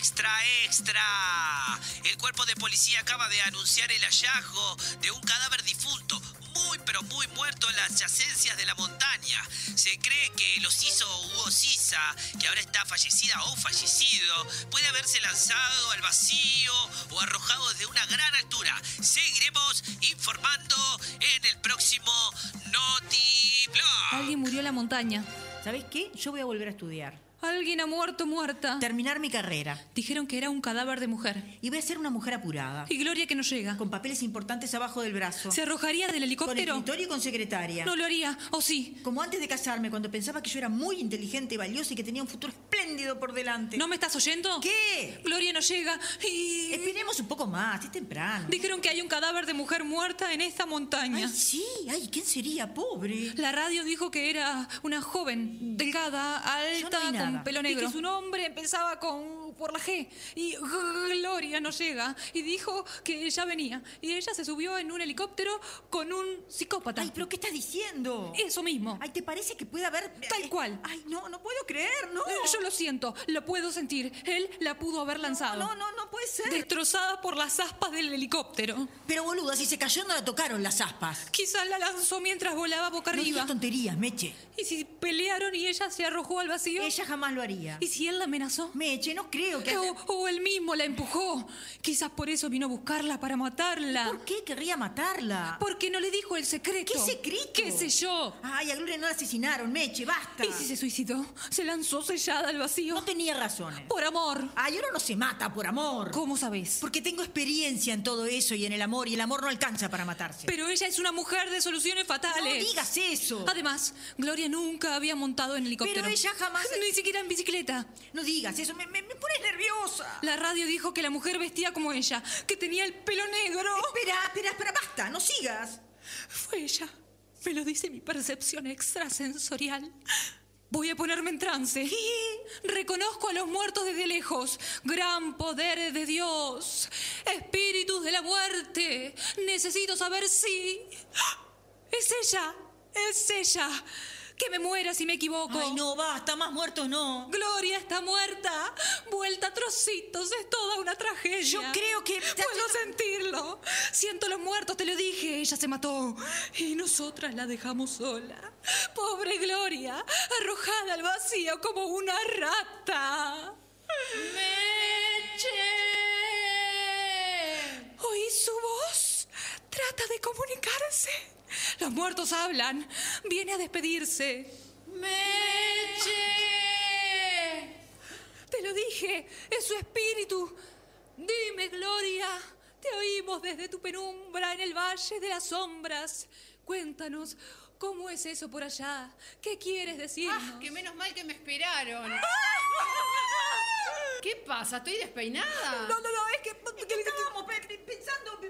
¡Extra, extra! El cuerpo de policía acaba de anunciar el hallazgo de un cadáver difunto, muy pero muy muerto en las yacencias de la montaña. Se cree que los hizo Hugo Sisa, que ahora está fallecida o fallecido, puede haberse lanzado al vacío o arrojado desde una gran altura. Seguiremos informando en el próximo NotiBlog. Alguien murió en la montaña. ¿Sabés qué? Yo voy a volver a estudiar. Alguien ha muerto, muerta. Terminar mi carrera. Dijeron que era un cadáver de mujer. Y voy a ser una mujer apurada. Y Gloria que no llega. Con papeles importantes abajo del brazo. ¿Se arrojaría del Con helicóptero? escritorio y con secretaria. No lo haría, ¿o sí? Como antes de casarme, cuando pensaba que yo era muy inteligente y valiosa y que tenía un futuro espléndido por delante. ¿No me estás oyendo? ¿Qué? Gloria no llega y... Esperemos un poco más, es temprano. Dijeron que hay un cadáver de mujer muerta en esta montaña. Ay, sí, ay, ¿quién sería? Pobre. La radio dijo que era una joven, delgada, alta, nada. Con pelo ¿Y negro. qué Y su nombre empezaba con por la G. Y Gloria no llega. Y dijo que ya venía. Y ella se subió en un helicóptero con un psicópata. Ay, pero ¿qué estás diciendo? Eso mismo. Ay, ¿te parece que puede haber... Tal cual. Ay, no, no puedo creer, ¿no? Eh, Yo lo siento, lo puedo sentir. Él la pudo haber lanzado. No, no, no puede ser. Destrozada por las aspas del helicóptero. Pero boluda, si se cayó no la tocaron las aspas. Quizás la lanzó mientras volaba boca No arriba. digas tonterías, Meche. ¿Y si pelearon y ella se arrojó al vacío? Ella jamás lo haría. ¿Y si él la amenazó? Meche, no creo que... O, o él mismo la empujó. Quizás por eso vino a buscarla para matarla. ¿Por qué querría matarla? Porque no le dijo el secreto. ¿Qué secreto? ¿Qué sé yo? Ay, a Gloria no la asesinaron, Meche, basta. ¿Y si se suicidó? Se lanzó sellada al vacío. No tenía razones. Por amor. Ay, uno no se mata por amor. ¿Cómo sabes? Porque tengo experiencia en todo eso y en el amor, y el amor no alcanza para matarse. Pero ella es una mujer de soluciones fatales. No digas eso. Además, Gloria nunca había montado en helicóptero. Pero ella jamás- Ni siquiera en bicicleta. No digas eso, me, me, me pones nerviosa. La radio dijo que la mujer vestía como ella, que tenía el pelo negro. Espera, espera, espera, basta, no sigas. Fue ella. Me lo dice mi percepción extrasensorial. Voy a ponerme en trance. Reconozco a los muertos desde lejos. Gran poder de Dios. Espíritus de la muerte. Necesito saber si... Es ella. Es ella. Que me muera si me equivoco. Ay, no, basta, más muertos no. Gloria está muerta. Vuelta a trocitos. Es toda una tragedia. Yo creo que- Puedo sentirlo. Siento los muertos, te lo dije. Ella se mató. Y nosotras la dejamos sola. Pobre Gloria. Arrojada al vacío como una rata. ¡Meche! ¿Oí su voz? Trata de comunicarse. Los muertos hablan. Viene a despedirse. ¡Meche! Te lo dije, es su espíritu. Dime, Gloria, te oímos desde tu penumbra en el valle de las sombras. Cuéntanos, ¿cómo es eso por allá? ¿Qué quieres decirnos? Ah, que menos mal que me esperaron. ¿Qué pasa? ¿Estoy despeinada? No, no, no, es que... Pe- pensando...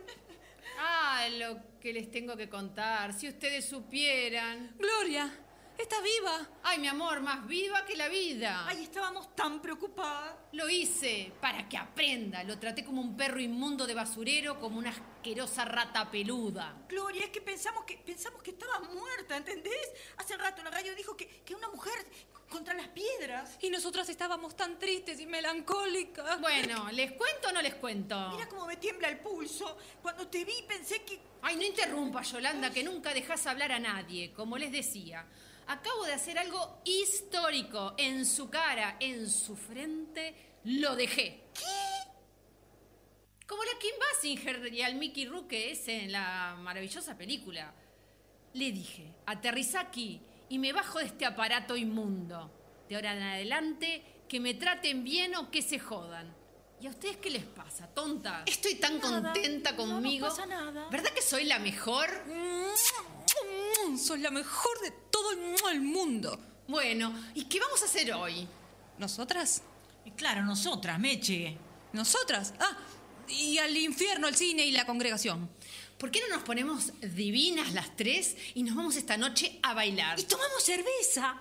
Ah, lo que les tengo que contar. Si ustedes supieran. Gloria, está viva. Ay, mi amor, más viva que la vida. Ay, estábamos tan preocupadas. Lo hice para que aprenda. Lo traté como un perro inmundo de basurero, como una asquerosa rata peluda. Gloria, es que pensamos que pensamos que estaba muerta, ¿entendés? Hace rato la radio dijo que, que una mujer contra las piedras. Y nosotras estábamos tan tristes y melancólicas. Bueno, ¿les cuento o no les cuento? Mira cómo me tiembla el pulso. Cuando te vi pensé que... Ay, no interrumpa, Yolanda, que nunca dejas hablar a nadie. Como les decía, acabo de hacer algo histórico. En su cara, en su frente, lo dejé. ¿Qué? Como la Kim Basinger y al Mickey Rourke ese en la maravillosa película. Le dije, aterriza aquí y me bajo de este aparato inmundo. De ahora en adelante, que me traten bien o que se jodan. ¿Y a ustedes qué les pasa, tonta? Estoy tan Nada, contenta no, no conmigo. pasa nada. ¿Verdad que soy la mejor? Sos la mejor de todo el mundo. Bueno, ¿y qué vamos a hacer hoy? ¿Nosotras? Claro, nosotras, Meche. ¿Nosotras? Ah, y al infierno, al cine y la congregación. ¿Por qué no nos ponemos divinas las tres y nos vamos esta noche a bailar? Y tomamos cerveza.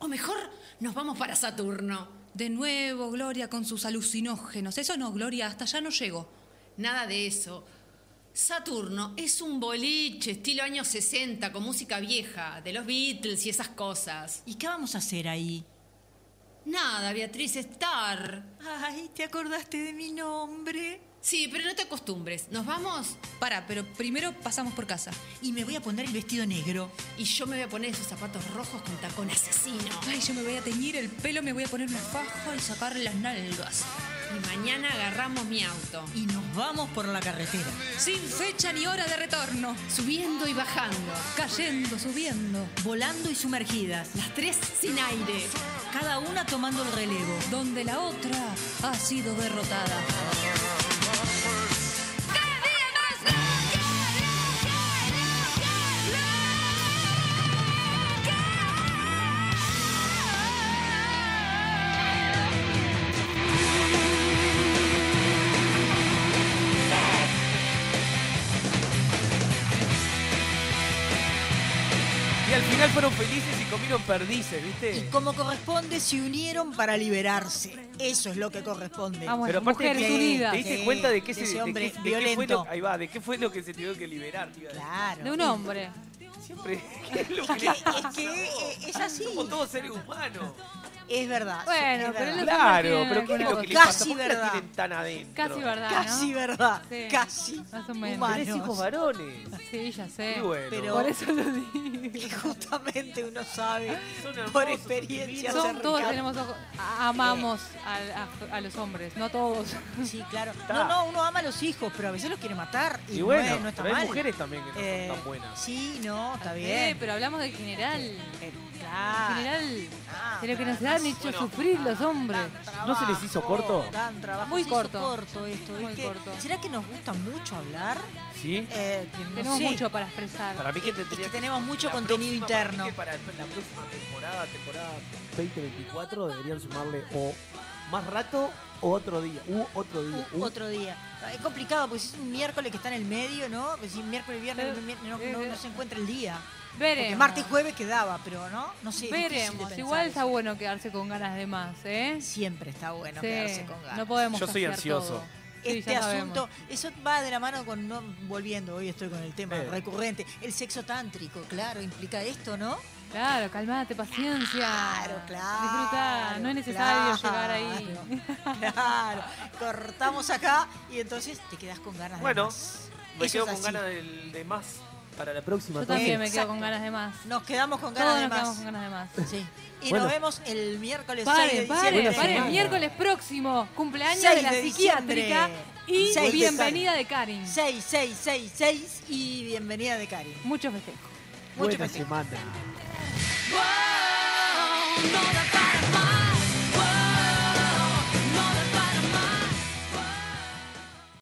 O mejor, nos vamos para Saturno. De nuevo, Gloria con sus alucinógenos. Eso no, Gloria, hasta allá no llego. Nada de eso. Saturno es un boliche estilo años 60 con música vieja, de los Beatles y esas cosas. ¿Y qué vamos a hacer ahí? Nada, Beatriz, estar. Ay, ¿te acordaste de mi nombre? Sí, pero no te acostumbres. ¿Nos vamos? Para, pero primero pasamos por casa. Y me voy a poner el vestido negro. Y yo me voy a poner esos zapatos rojos con tacón asesino. Ay, yo me voy a teñir el pelo, me voy a poner una faja y sacarle las nalgas. Y mañana agarramos mi auto. Y nos vamos por la carretera. Sin fecha ni hora de retorno. Subiendo y bajando. Cayendo, subiendo. Volando y sumergidas. Las tres sin aire. Cada una tomando el relevo. Donde la otra ha sido derrotada. Felices y comieron perdices, ¿viste? Y como corresponde, se unieron para liberarse. Eso es lo que corresponde. Vamos, Pero aparte mujeres unidas. te diste cuenta de qué de se ese de hombre qué- de qué fue violento. lo, ahí va, de qué fue lo que se tuvo que liberar, tío. Claro. De un hombre. Siempre ¿qué es lo Es que es, que, eh, es así. Somos todos seres humanos. Es verdad. Bueno, es pero verdad. Claro, pero ¿qué es lo que le cosa. pasa? Casi ¿Por qué la verdad. tienen tan adentro? Casi verdad, Casi ¿no? verdad. Sí. Casi. Más o menos. Humanos. Tenés hijos varones. Sí, ya sé. Qué bueno. Pero- Por eso lo digo. Que justamente uno sabe Son hermosos, por experiencia. Son- todos tenemos ojos. Amamos a, a- a los hombres, no todos. Sí, claro. No, no, uno ama a los hijos, pero a veces los quiere matar. Y, Y bueno, no, no está pero hay mujeres también que no Eh, son tan buenas. Sí, no, está Eh, bien. pero hablamos del general. En general, de lo que nos han hecho sufrir los hombres. ¿No se les hizo corto? Trabajo. Muy corto. corto esto. Muy ¿viste? corto. ¿Será que nos gusta mucho hablar? ¿Sí? Eh, no Tenemos sé. mucho para expresar. Para mí que Es tenemos mucho contenido próxima- para mí interno. que Para la próxima temporada, temporada 2024, deberían sumarle o más rato o otro día. U otro día. U- U- otro día. Es complicado porque si es un miércoles que está en el medio, ¿no? Pues si miércoles, viernes, Eh, no, eh, no- no se encuentra el día. Veremos. Porque martes y jueves quedaba, pero no, no sé. de Veremos. Igual está eso. bueno quedarse con ganas de más, ¿eh? Siempre está bueno Sí, quedarse con ganas. No podemos Yo soy ansioso. todo. Sí, este sabemos. asunto, eso va de la mano con, no, volviendo, hoy estoy con el tema Eh. recurrente, el sexo tántrico, claro, implica esto, ¿no? Claro, calmate, paciencia. Claro, claro. Disfruta, no es necesario claro. llegar ahí. Claro, cortamos acá y entonces te quedas con ganas Bueno, de más. Me Eso quedo con así. ganas del- de más para la próxima. Yo también me quedo con ganas de más. Nos quedamos con ganas Todos de nos quedamos más. con ganas de más. Sí. Y Bueno. nos vemos el miércoles 6 de Paren, diciembre. paren, Buena paren. semana. Miércoles próximo, cumpleaños 6 de la de psiquiátrica y Seis de bienvenida de Karin. 6, 6, 6, 6 y bienvenida de Cari. Mucho festejo. Mucho Buena festejo. semana. No da.